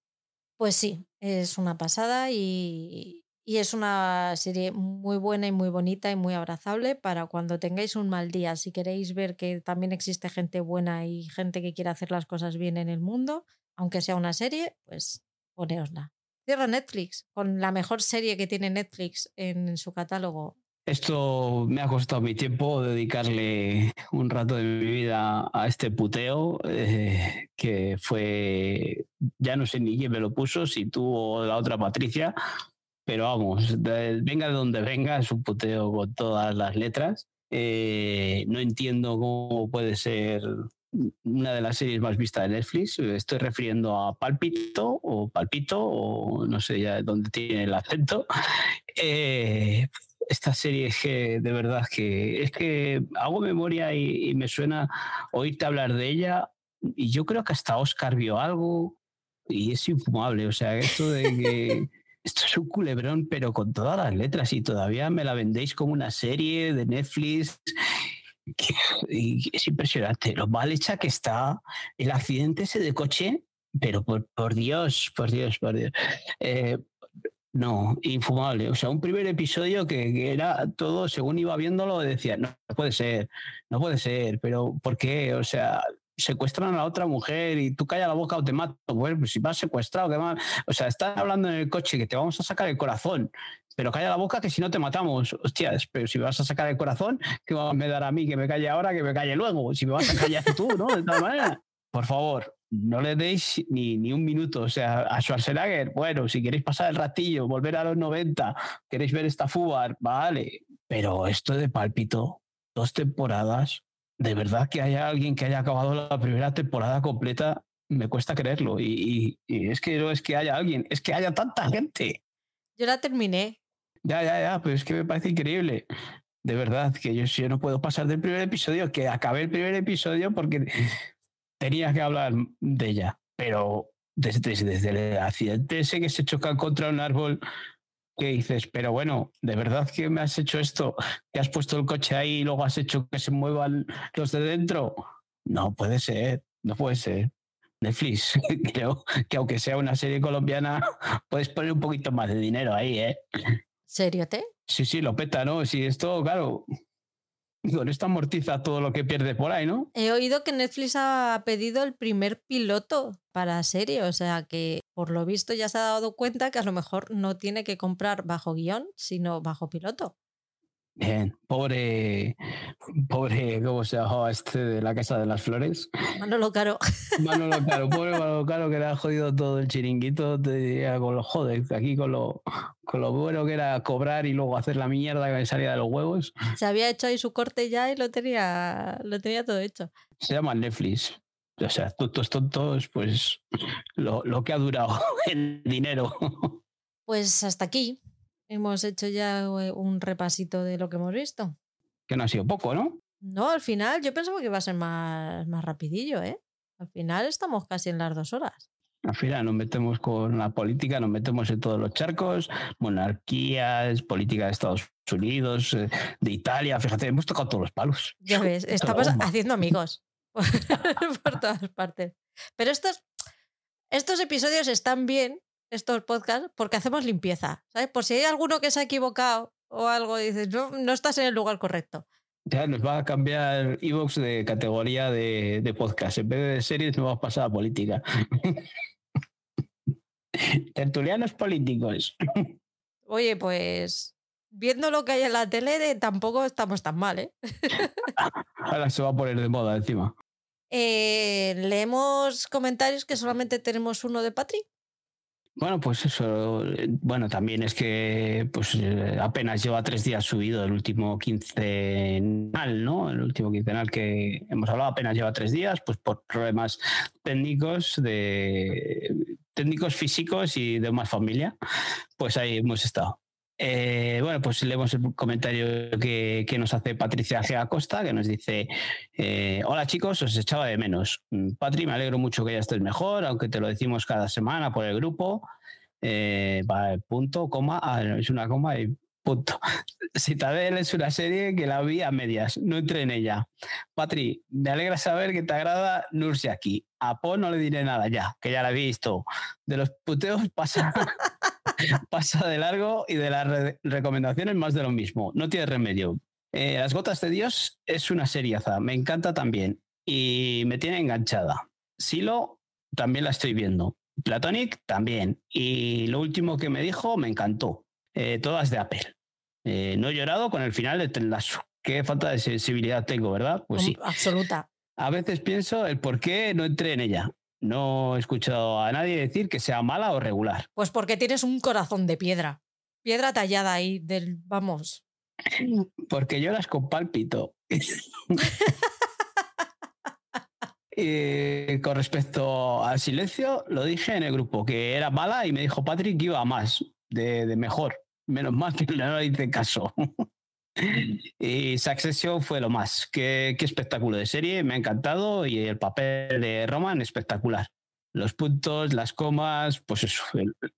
Pues sí, es una pasada y, es una serie muy buena y muy bonita y muy abrazable para cuando tengáis un mal día. Si queréis ver que también existe gente buena y gente que quiere hacer las cosas bien en el mundo, aunque sea una serie, pues poneosla. Cierra Netflix con la mejor serie que tiene Netflix en su catálogo, esto me ha costado mi tiempo dedicarle un rato de mi vida a este puteo, eh, que fue, ya no sé ni quién me lo puso, si tú o la otra Patricia, pero vamos, venga de donde venga, es un puteo con todas las letras. Eh, no entiendo cómo puede ser una de las series más vistas de Netflix. Estoy refiriendo a Palpito o Palpito o no sé ya dónde tiene el acento. Eh, esta serie es que de verdad que es que hago memoria y, me suena oírte hablar de ella y yo creo que hasta Oscar vio algo y es infumable. O sea, esto de que esto es un culebrón, pero con todas las letras y todavía me la vendéis como una serie de Netflix. y es impresionante lo mal hecha que está el accidente ese de coche pero por, por Dios, por Dios, por Dios. Eh, no, infumable. O sea, un primer episodio que, era todo, según iba viéndolo, decía, no, puede ser, no puede ser, pero ¿por qué? O sea, secuestran a la otra mujer y tú callas la boca o te mato. Bueno, pues si vas secuestrado, ¿qué más? O sea, están hablando en el coche que te vamos a sacar el corazón, pero calla la boca que si no te matamos. Hostias, pero si me vas a sacar el corazón, ¿qué me dar a mí? Que me calle ahora, que me calle luego. Si me vas a callar tú, ¿no? De tal manera. Por favor, no le deis ni, ni, un minuto. O sea, a Schwarzenegger, bueno, si queréis pasar el ratillo, volver a los 90, queréis ver esta fubar, vale. Pero esto de palpito, dos temporadas, de verdad que haya alguien que haya acabado la primera temporada completa, me cuesta creerlo. Y, es que no es que haya alguien, es que haya tanta gente. Yo la terminé. Ya, ya, ya, pero es que me parece increíble. de verdad, que yo, yo no puedo pasar del primer episodio, que acabé el primer episodio porque tenía que hablar de ella. Pero desde, desde el accidente ese que se choca contra un árbol, que dices, pero bueno, ¿de verdad que me has hecho esto? ¿Que has puesto el coche ahí y luego has hecho que se muevan los de dentro? No puede ser, no puede ser. Netflix, creo que aunque sea una serie colombiana, puedes poner un poquito más de dinero ahí, ¿eh? ¿Serio te? Sí, sí, lo peta, ¿no? Si esto, claro, con esto amortiza todo lo que pierde por ahí, ¿no? He oído que Netflix ha pedido el primer piloto para serie, o sea que por lo visto ya se ha dado cuenta que a lo mejor no tiene que comprar bajo guion, sino bajo piloto. Bien, pobre, pobre, ¿cómo se llama este de la Casa de las Flores? Manolo Caro. Manolo Caro, pobre Manolo Caro que le ha jodido todo el chiringuito con los joder, aquí con lo, con lo bueno que era cobrar y luego hacer la mierda que salía de los huevos. Se había hecho ahí su corte ya y lo tenía, lo tenía todo hecho. Se llama Netflix. O sea, tontos, tontos, pues lo, lo que ha durado en dinero. Pues hasta aquí hemos hecho ya eh, un repasito de lo que hemos visto. Que no ha sido poco, ¿no? No, al final yo pensaba que iba a ser más, más rapidillo, ¿eh? Al final estamos casi en las dos horas. Al final nos metemos con la política, nos metemos en todos los charcos, monarquías, política de Estados Unidos, eh, de Italia, fíjate, hemos tocado todos los palos. Ya ves, estamos haciendo amigos por todas partes. Pero estos, estos episodios están bien estos podcasts porque hacemos limpieza, ¿sabes? Por si hay alguno que se ha equivocado o algo, dices, no, no estás en el lugar correcto. Ya nos va a cambiar Evox de categoría de, de, podcast. En vez de series, nos va a pasar a política. Tertulianos políticos. Oye, pues viendo lo que hay en la tele, tampoco estamos tan mal, ¿eh? Ahora se va a poner de moda encima. Eh, leemos comentarios que solamente tenemos uno de Patri. Bueno, pues eso, bueno, también es que pues eh, apenas lleva tres días subido el último quincenal, ¿no? El último quincenal que hemos hablado apenas lleva tres días, pues por problemas técnicos de técnicos físicos y de más familia, pues ahí hemos estado. Eh, bueno, pues leemos el comentario que, nos hace Patricia G. Acosta, que nos dice: eh, Hola chicos, os echaba de menos. Mm, Patri, me alegro mucho que ya estés mejor, aunque te lo decimos cada semana por el grupo. Eh, punto, coma, ah, es una coma y punto. Citadel es una serie que la vi a medias, no entré en ella. Patri, me alegra saber que te agrada aquí. A Po no le diré nada ya, que ya la he visto. De los puteos pasa. pasa de largo y de las recomendaciones más de lo mismo. No tiene remedio. Eh, las Gotas de Dios es una seriaza, me encanta también y me tiene enganchada. Silo también la estoy viendo. Platonic también. Y lo último que me dijo me encantó. Eh, todas de Apple. Eh, no he llorado con el final de las Qué falta de sensibilidad tengo, ¿verdad? Pues sí. Absoluta. A veces pienso el por qué no entré en ella. No he escuchado a nadie decir que sea mala o regular. Pues porque tienes un corazón de piedra. Piedra tallada ahí del, vamos. Porque lloras con pálpito. y con respecto al silencio, lo dije en el grupo, que era mala y me dijo Patrick que iba a más, de, de mejor. Menos mal que no le hice caso. Y Succession fue lo más. Qué, espectáculo de serie, me ha encantado y el papel de Roman espectacular. Los puntos, las comas, pues eso,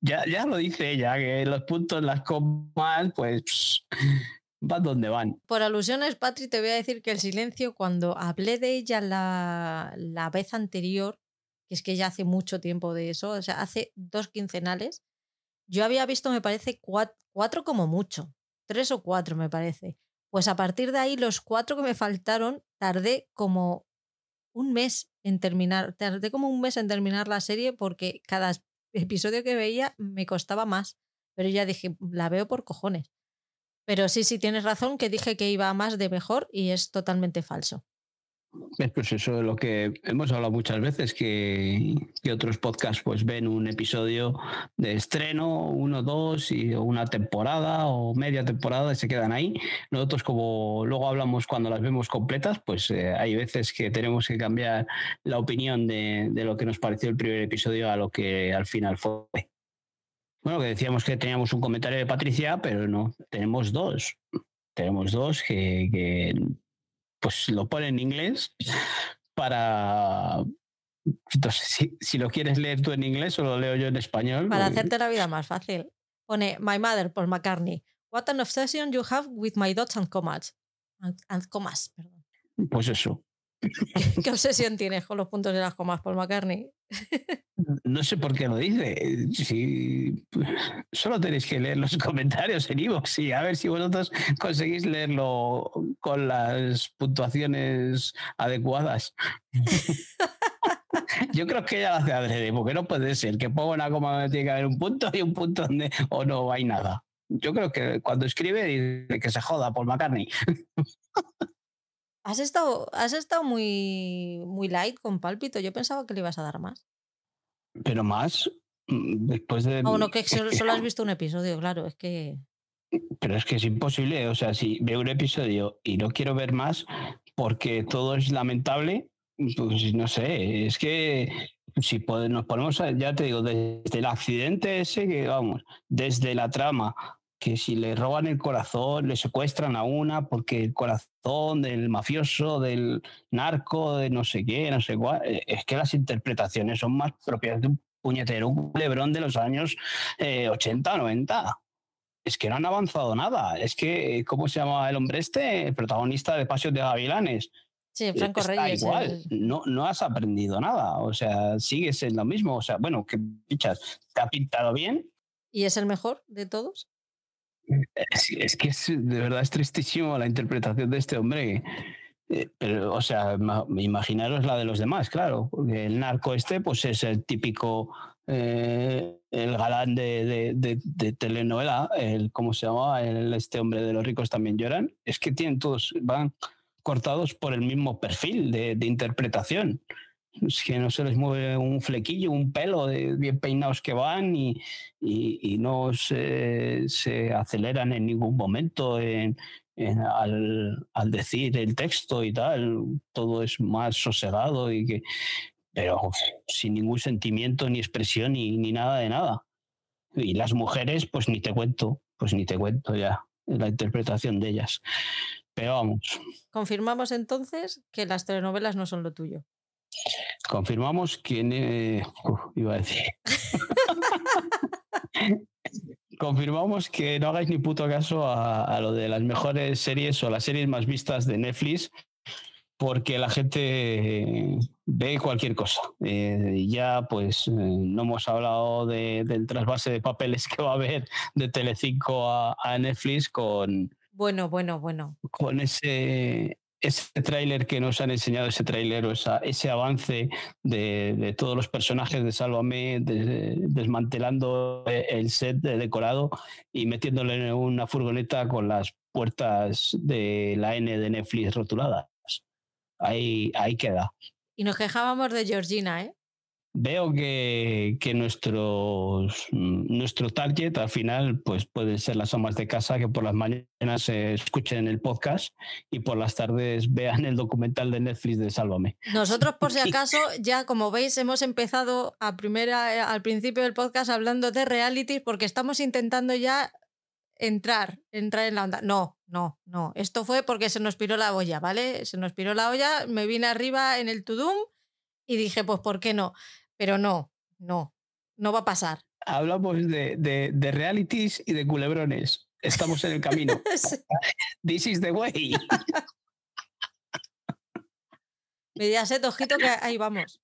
ya, ya lo dice ella, que los puntos, las comas, pues van donde van. Por alusiones, Patri, te voy a decir que el silencio, cuando hablé de ella la, la vez anterior, que es que ya hace mucho tiempo de eso, o sea, hace dos quincenales, yo había visto, me parece, cuatro como mucho tres o cuatro me parece. Pues a partir de ahí, los cuatro que me faltaron, tardé como un mes en terminar, tardé como un mes en terminar la serie porque cada episodio que veía me costaba más. Pero ya dije, la veo por cojones. Pero sí, sí, tienes razón que dije que iba más de mejor y es totalmente falso. Pues eso es lo que hemos hablado muchas veces, que, otros podcasts pues ven un episodio de estreno, uno, dos, y una temporada o media temporada y se quedan ahí. Nosotros como luego hablamos cuando las vemos completas, pues eh, hay veces que tenemos que cambiar la opinión de, de lo que nos pareció el primer episodio a lo que al final fue. Bueno, que decíamos que teníamos un comentario de Patricia, pero no, tenemos dos. tenemos dos que, pues lo ponen en inglés para... Entonces, si, lo quieres leer tú en inglés o lo leo yo en español. Para hacerte la vida más fácil. Pone My Mother por McCartney. What an obsession you have with my dots and commas. And, commas, perdón. Pues eso. ¿Qué obsesión tienes con los puntos de las comas, Paul McCartney? No sé por qué lo dice. Si, solo tenéis que leer los comentarios en Ivox y a ver si vosotros conseguís leerlo con las puntuaciones adecuadas. Yo creo que ella lo hace adrede, porque no puede ser que ponga una coma donde tiene que haber un punto y un punto donde o no hay nada. Yo creo que cuando escribe dice que se joda Paul McCartney. Has estado, has estado muy, muy light con Pálpito. Yo pensaba que le ibas a dar más. Pero más, mm, después de. Ah, bueno, que solo, has visto un episodio, claro, es que. Pero es que es imposible. O sea, si veo un episodio y no quiero ver más porque todo es lamentable, pues no sé. Es que si nos ponemos, ya te digo, desde el accidente ese que vamos, desde la trama que si le roban el corazón, le secuestran a una porque el corazón del mafioso, del narco, de no sé qué, no sé cuál, eh, es que las interpretaciones son más propias de un puñetero un culebrón de los años 80, eh, 90. Es que no han avanzado nada. Es que, ¿cómo se llama el hombre este? El protagonista de Pasios de Gavilanes. Sí, Franco Reyes. Igual, no, no has aprendido nada. O sea, sigues en lo mismo. O sea, bueno, que pichas, te ha pintado bien. ¿Y es el mejor de todos? Es, que es, de verdad es tristísimo la interpretación de este hombre. Eh, pero, o sea, imaginaros la de los demás, claro, el narco este, pues es el típico, eh, el galán de, telenovela, el, ¿cómo se llama? Este hombre de los ricos también lloran. Es que tienen todos, van cortados por el mismo perfil de, interpretación es que no se les mueve un flequillo, un pelo de bien peinados que van y, y, no se, se, aceleran en ningún momento en, al, al, decir el texto y tal. Todo es más sosegado y que, pero sin ningún sentimiento ni expresión ni, ni nada de nada. Y las mujeres, pues ni te cuento, pues ni te cuento ya la interpretación de ellas. Pero vamos. Confirmamos entonces que las telenovelas no son lo tuyo. Confirmamos quién iba a decir. Confirmamos que no hagáis ni puto caso a, lo de las mejores series o las series más vistas de Netflix, porque la gente ve cualquier cosa. Eh, ya, pues, eh, no hemos hablado del trasvase de papeles que va a haber de Telecinco a, a Netflix con. Bueno, bueno, bueno. Con ese ese tráiler que nos han enseñado, ese tráiler o ese avance de, todos los personajes de Sálvame, desmantelando el set de decorado y metiéndole en una furgoneta con las puertas de la N de Netflix rotuladas. Ahí, ahí queda. Y nos quejábamos de Georgina, ¿eh? Veo que, que nuestros, nuestro target al final pues pueden ser las amas de casa que por las mañanas se escuchen el podcast y por las tardes vean el documental de Netflix de Sálvame. Nosotros por si acaso ya como veis hemos empezado a primera, al principio del podcast hablando de reality porque estamos intentando ya entrar, entrar en la onda. No, no, no. Esto fue porque se nos piró la olla, ¿vale? Se nos piró la olla, me vine arriba en el Tudum y dije, pues ¿por qué no? Pero no, no, no va a pasar. Hablamos de, de, realities y de culebrones. Estamos en el camino. This is the way. Mediaset, ojito que ahí vamos.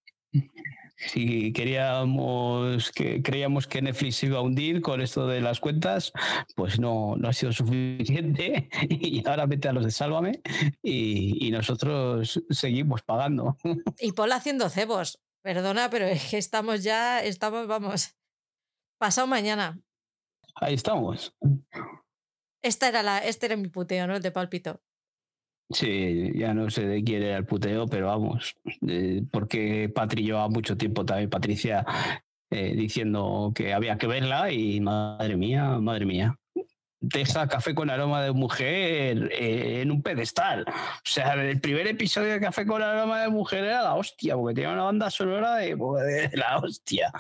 Si queríamos que creíamos que Netflix iba a hundir con esto de las cuentas, pues no, no ha sido suficiente. Y ahora vete a los de Sálvame y, y nosotros seguimos pagando. Y Paul haciendo cebos. Perdona, pero es que estamos ya, estamos, vamos, pasado mañana. Ahí estamos. Esta era la, este era mi puteo, ¿no? El de palpito. Sí, ya no sé de quién era el puteo, pero vamos, eh, porque Patri llevaba mucho tiempo también, Patricia, eh, diciendo que había que verla y madre mía, madre mía deja Café con aroma de mujer eh, en un pedestal. O sea, el primer episodio de Café con aroma de mujer era la hostia, porque tenía una banda sonora de, la hostia.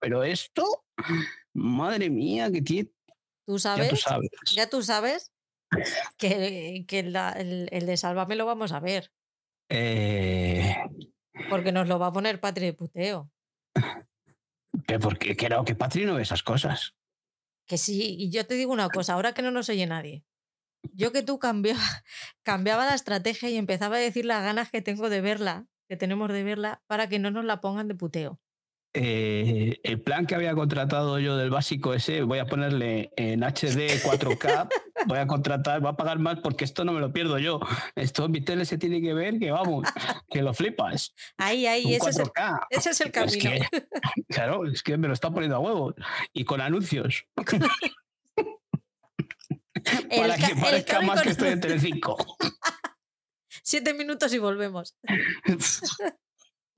Pero esto, madre mía, que tiene... ¿Tú sabes? Ya tú sabes. Ya tú sabes que, el, el, de Sálvame lo vamos a ver. Eh... Porque nos lo va a poner Patri de puteo. Porque creo que Patri no ve esas cosas. Que sí, y yo te digo una cosa, ahora que no nos oye nadie. Yo que tú cambiaba, cambiaba la estrategia y empezaba a decir las ganas que tengo de verla, que tenemos de verla, para que no nos la pongan de puteo. Eh, el plan que había contratado yo del básico ese, voy a ponerle en HD 4K, voy a contratar, voy a pagar más porque esto no me lo pierdo yo. Esto en mi tele se tiene que ver que vamos, que lo flipas. Ahí, ahí, ese es, el, ese es, el, camino. claro, es que me lo está poniendo a huevo. Y con anuncios. Para que parezca más que estoy en Telecinco. Siete minutos y volvemos.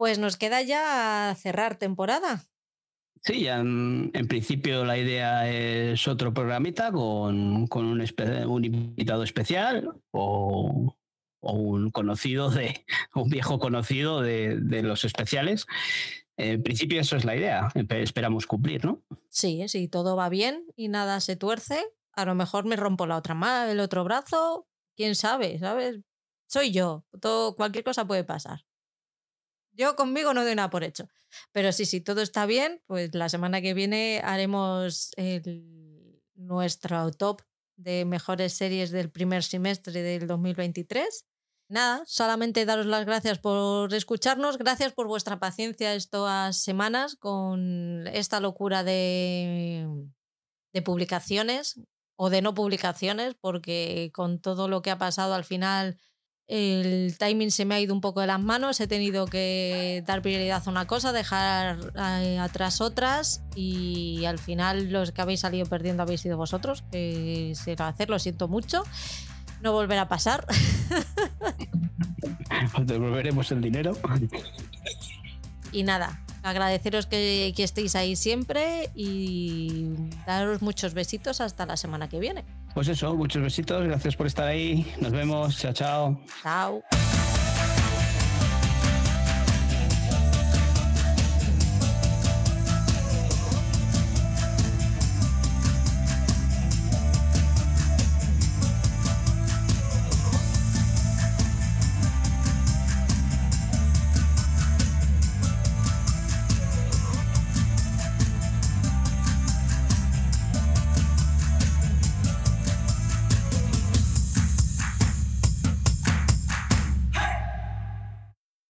Pues nos queda ya cerrar temporada. Sí, ya en, principio la idea es otro programita con, con un, un, invitado especial o, o, un conocido de un viejo conocido de, de, los especiales. En principio eso es la idea, esperamos cumplir, ¿no? Sí, si todo va bien y nada se tuerce, a lo mejor me rompo la otra mano, el otro brazo, quién sabe, ¿sabes? Soy yo, todo, cualquier cosa puede pasar. Yo conmigo no doy nada por hecho. Pero sí, si todo está bien, pues la semana que viene haremos el, nuestro top de mejores series del primer semestre del 2023. Nada, solamente daros las gracias por escucharnos, gracias por vuestra paciencia estas semanas con esta locura de, de publicaciones o de no publicaciones, porque con todo lo que ha pasado al final el timing se me ha ido un poco de las manos, he tenido que dar prioridad a una cosa, dejar eh, atrás otras y al final los que habéis salido perdiendo habéis sido vosotros, que se va a hacer, lo siento mucho. No volverá a pasar. Os devolveremos el dinero. Y nada, agradeceros que, que estéis ahí siempre y daros muchos besitos hasta la semana que viene. Pues eso, muchos besitos, gracias por estar ahí. Nos vemos, chao, chao. Chao.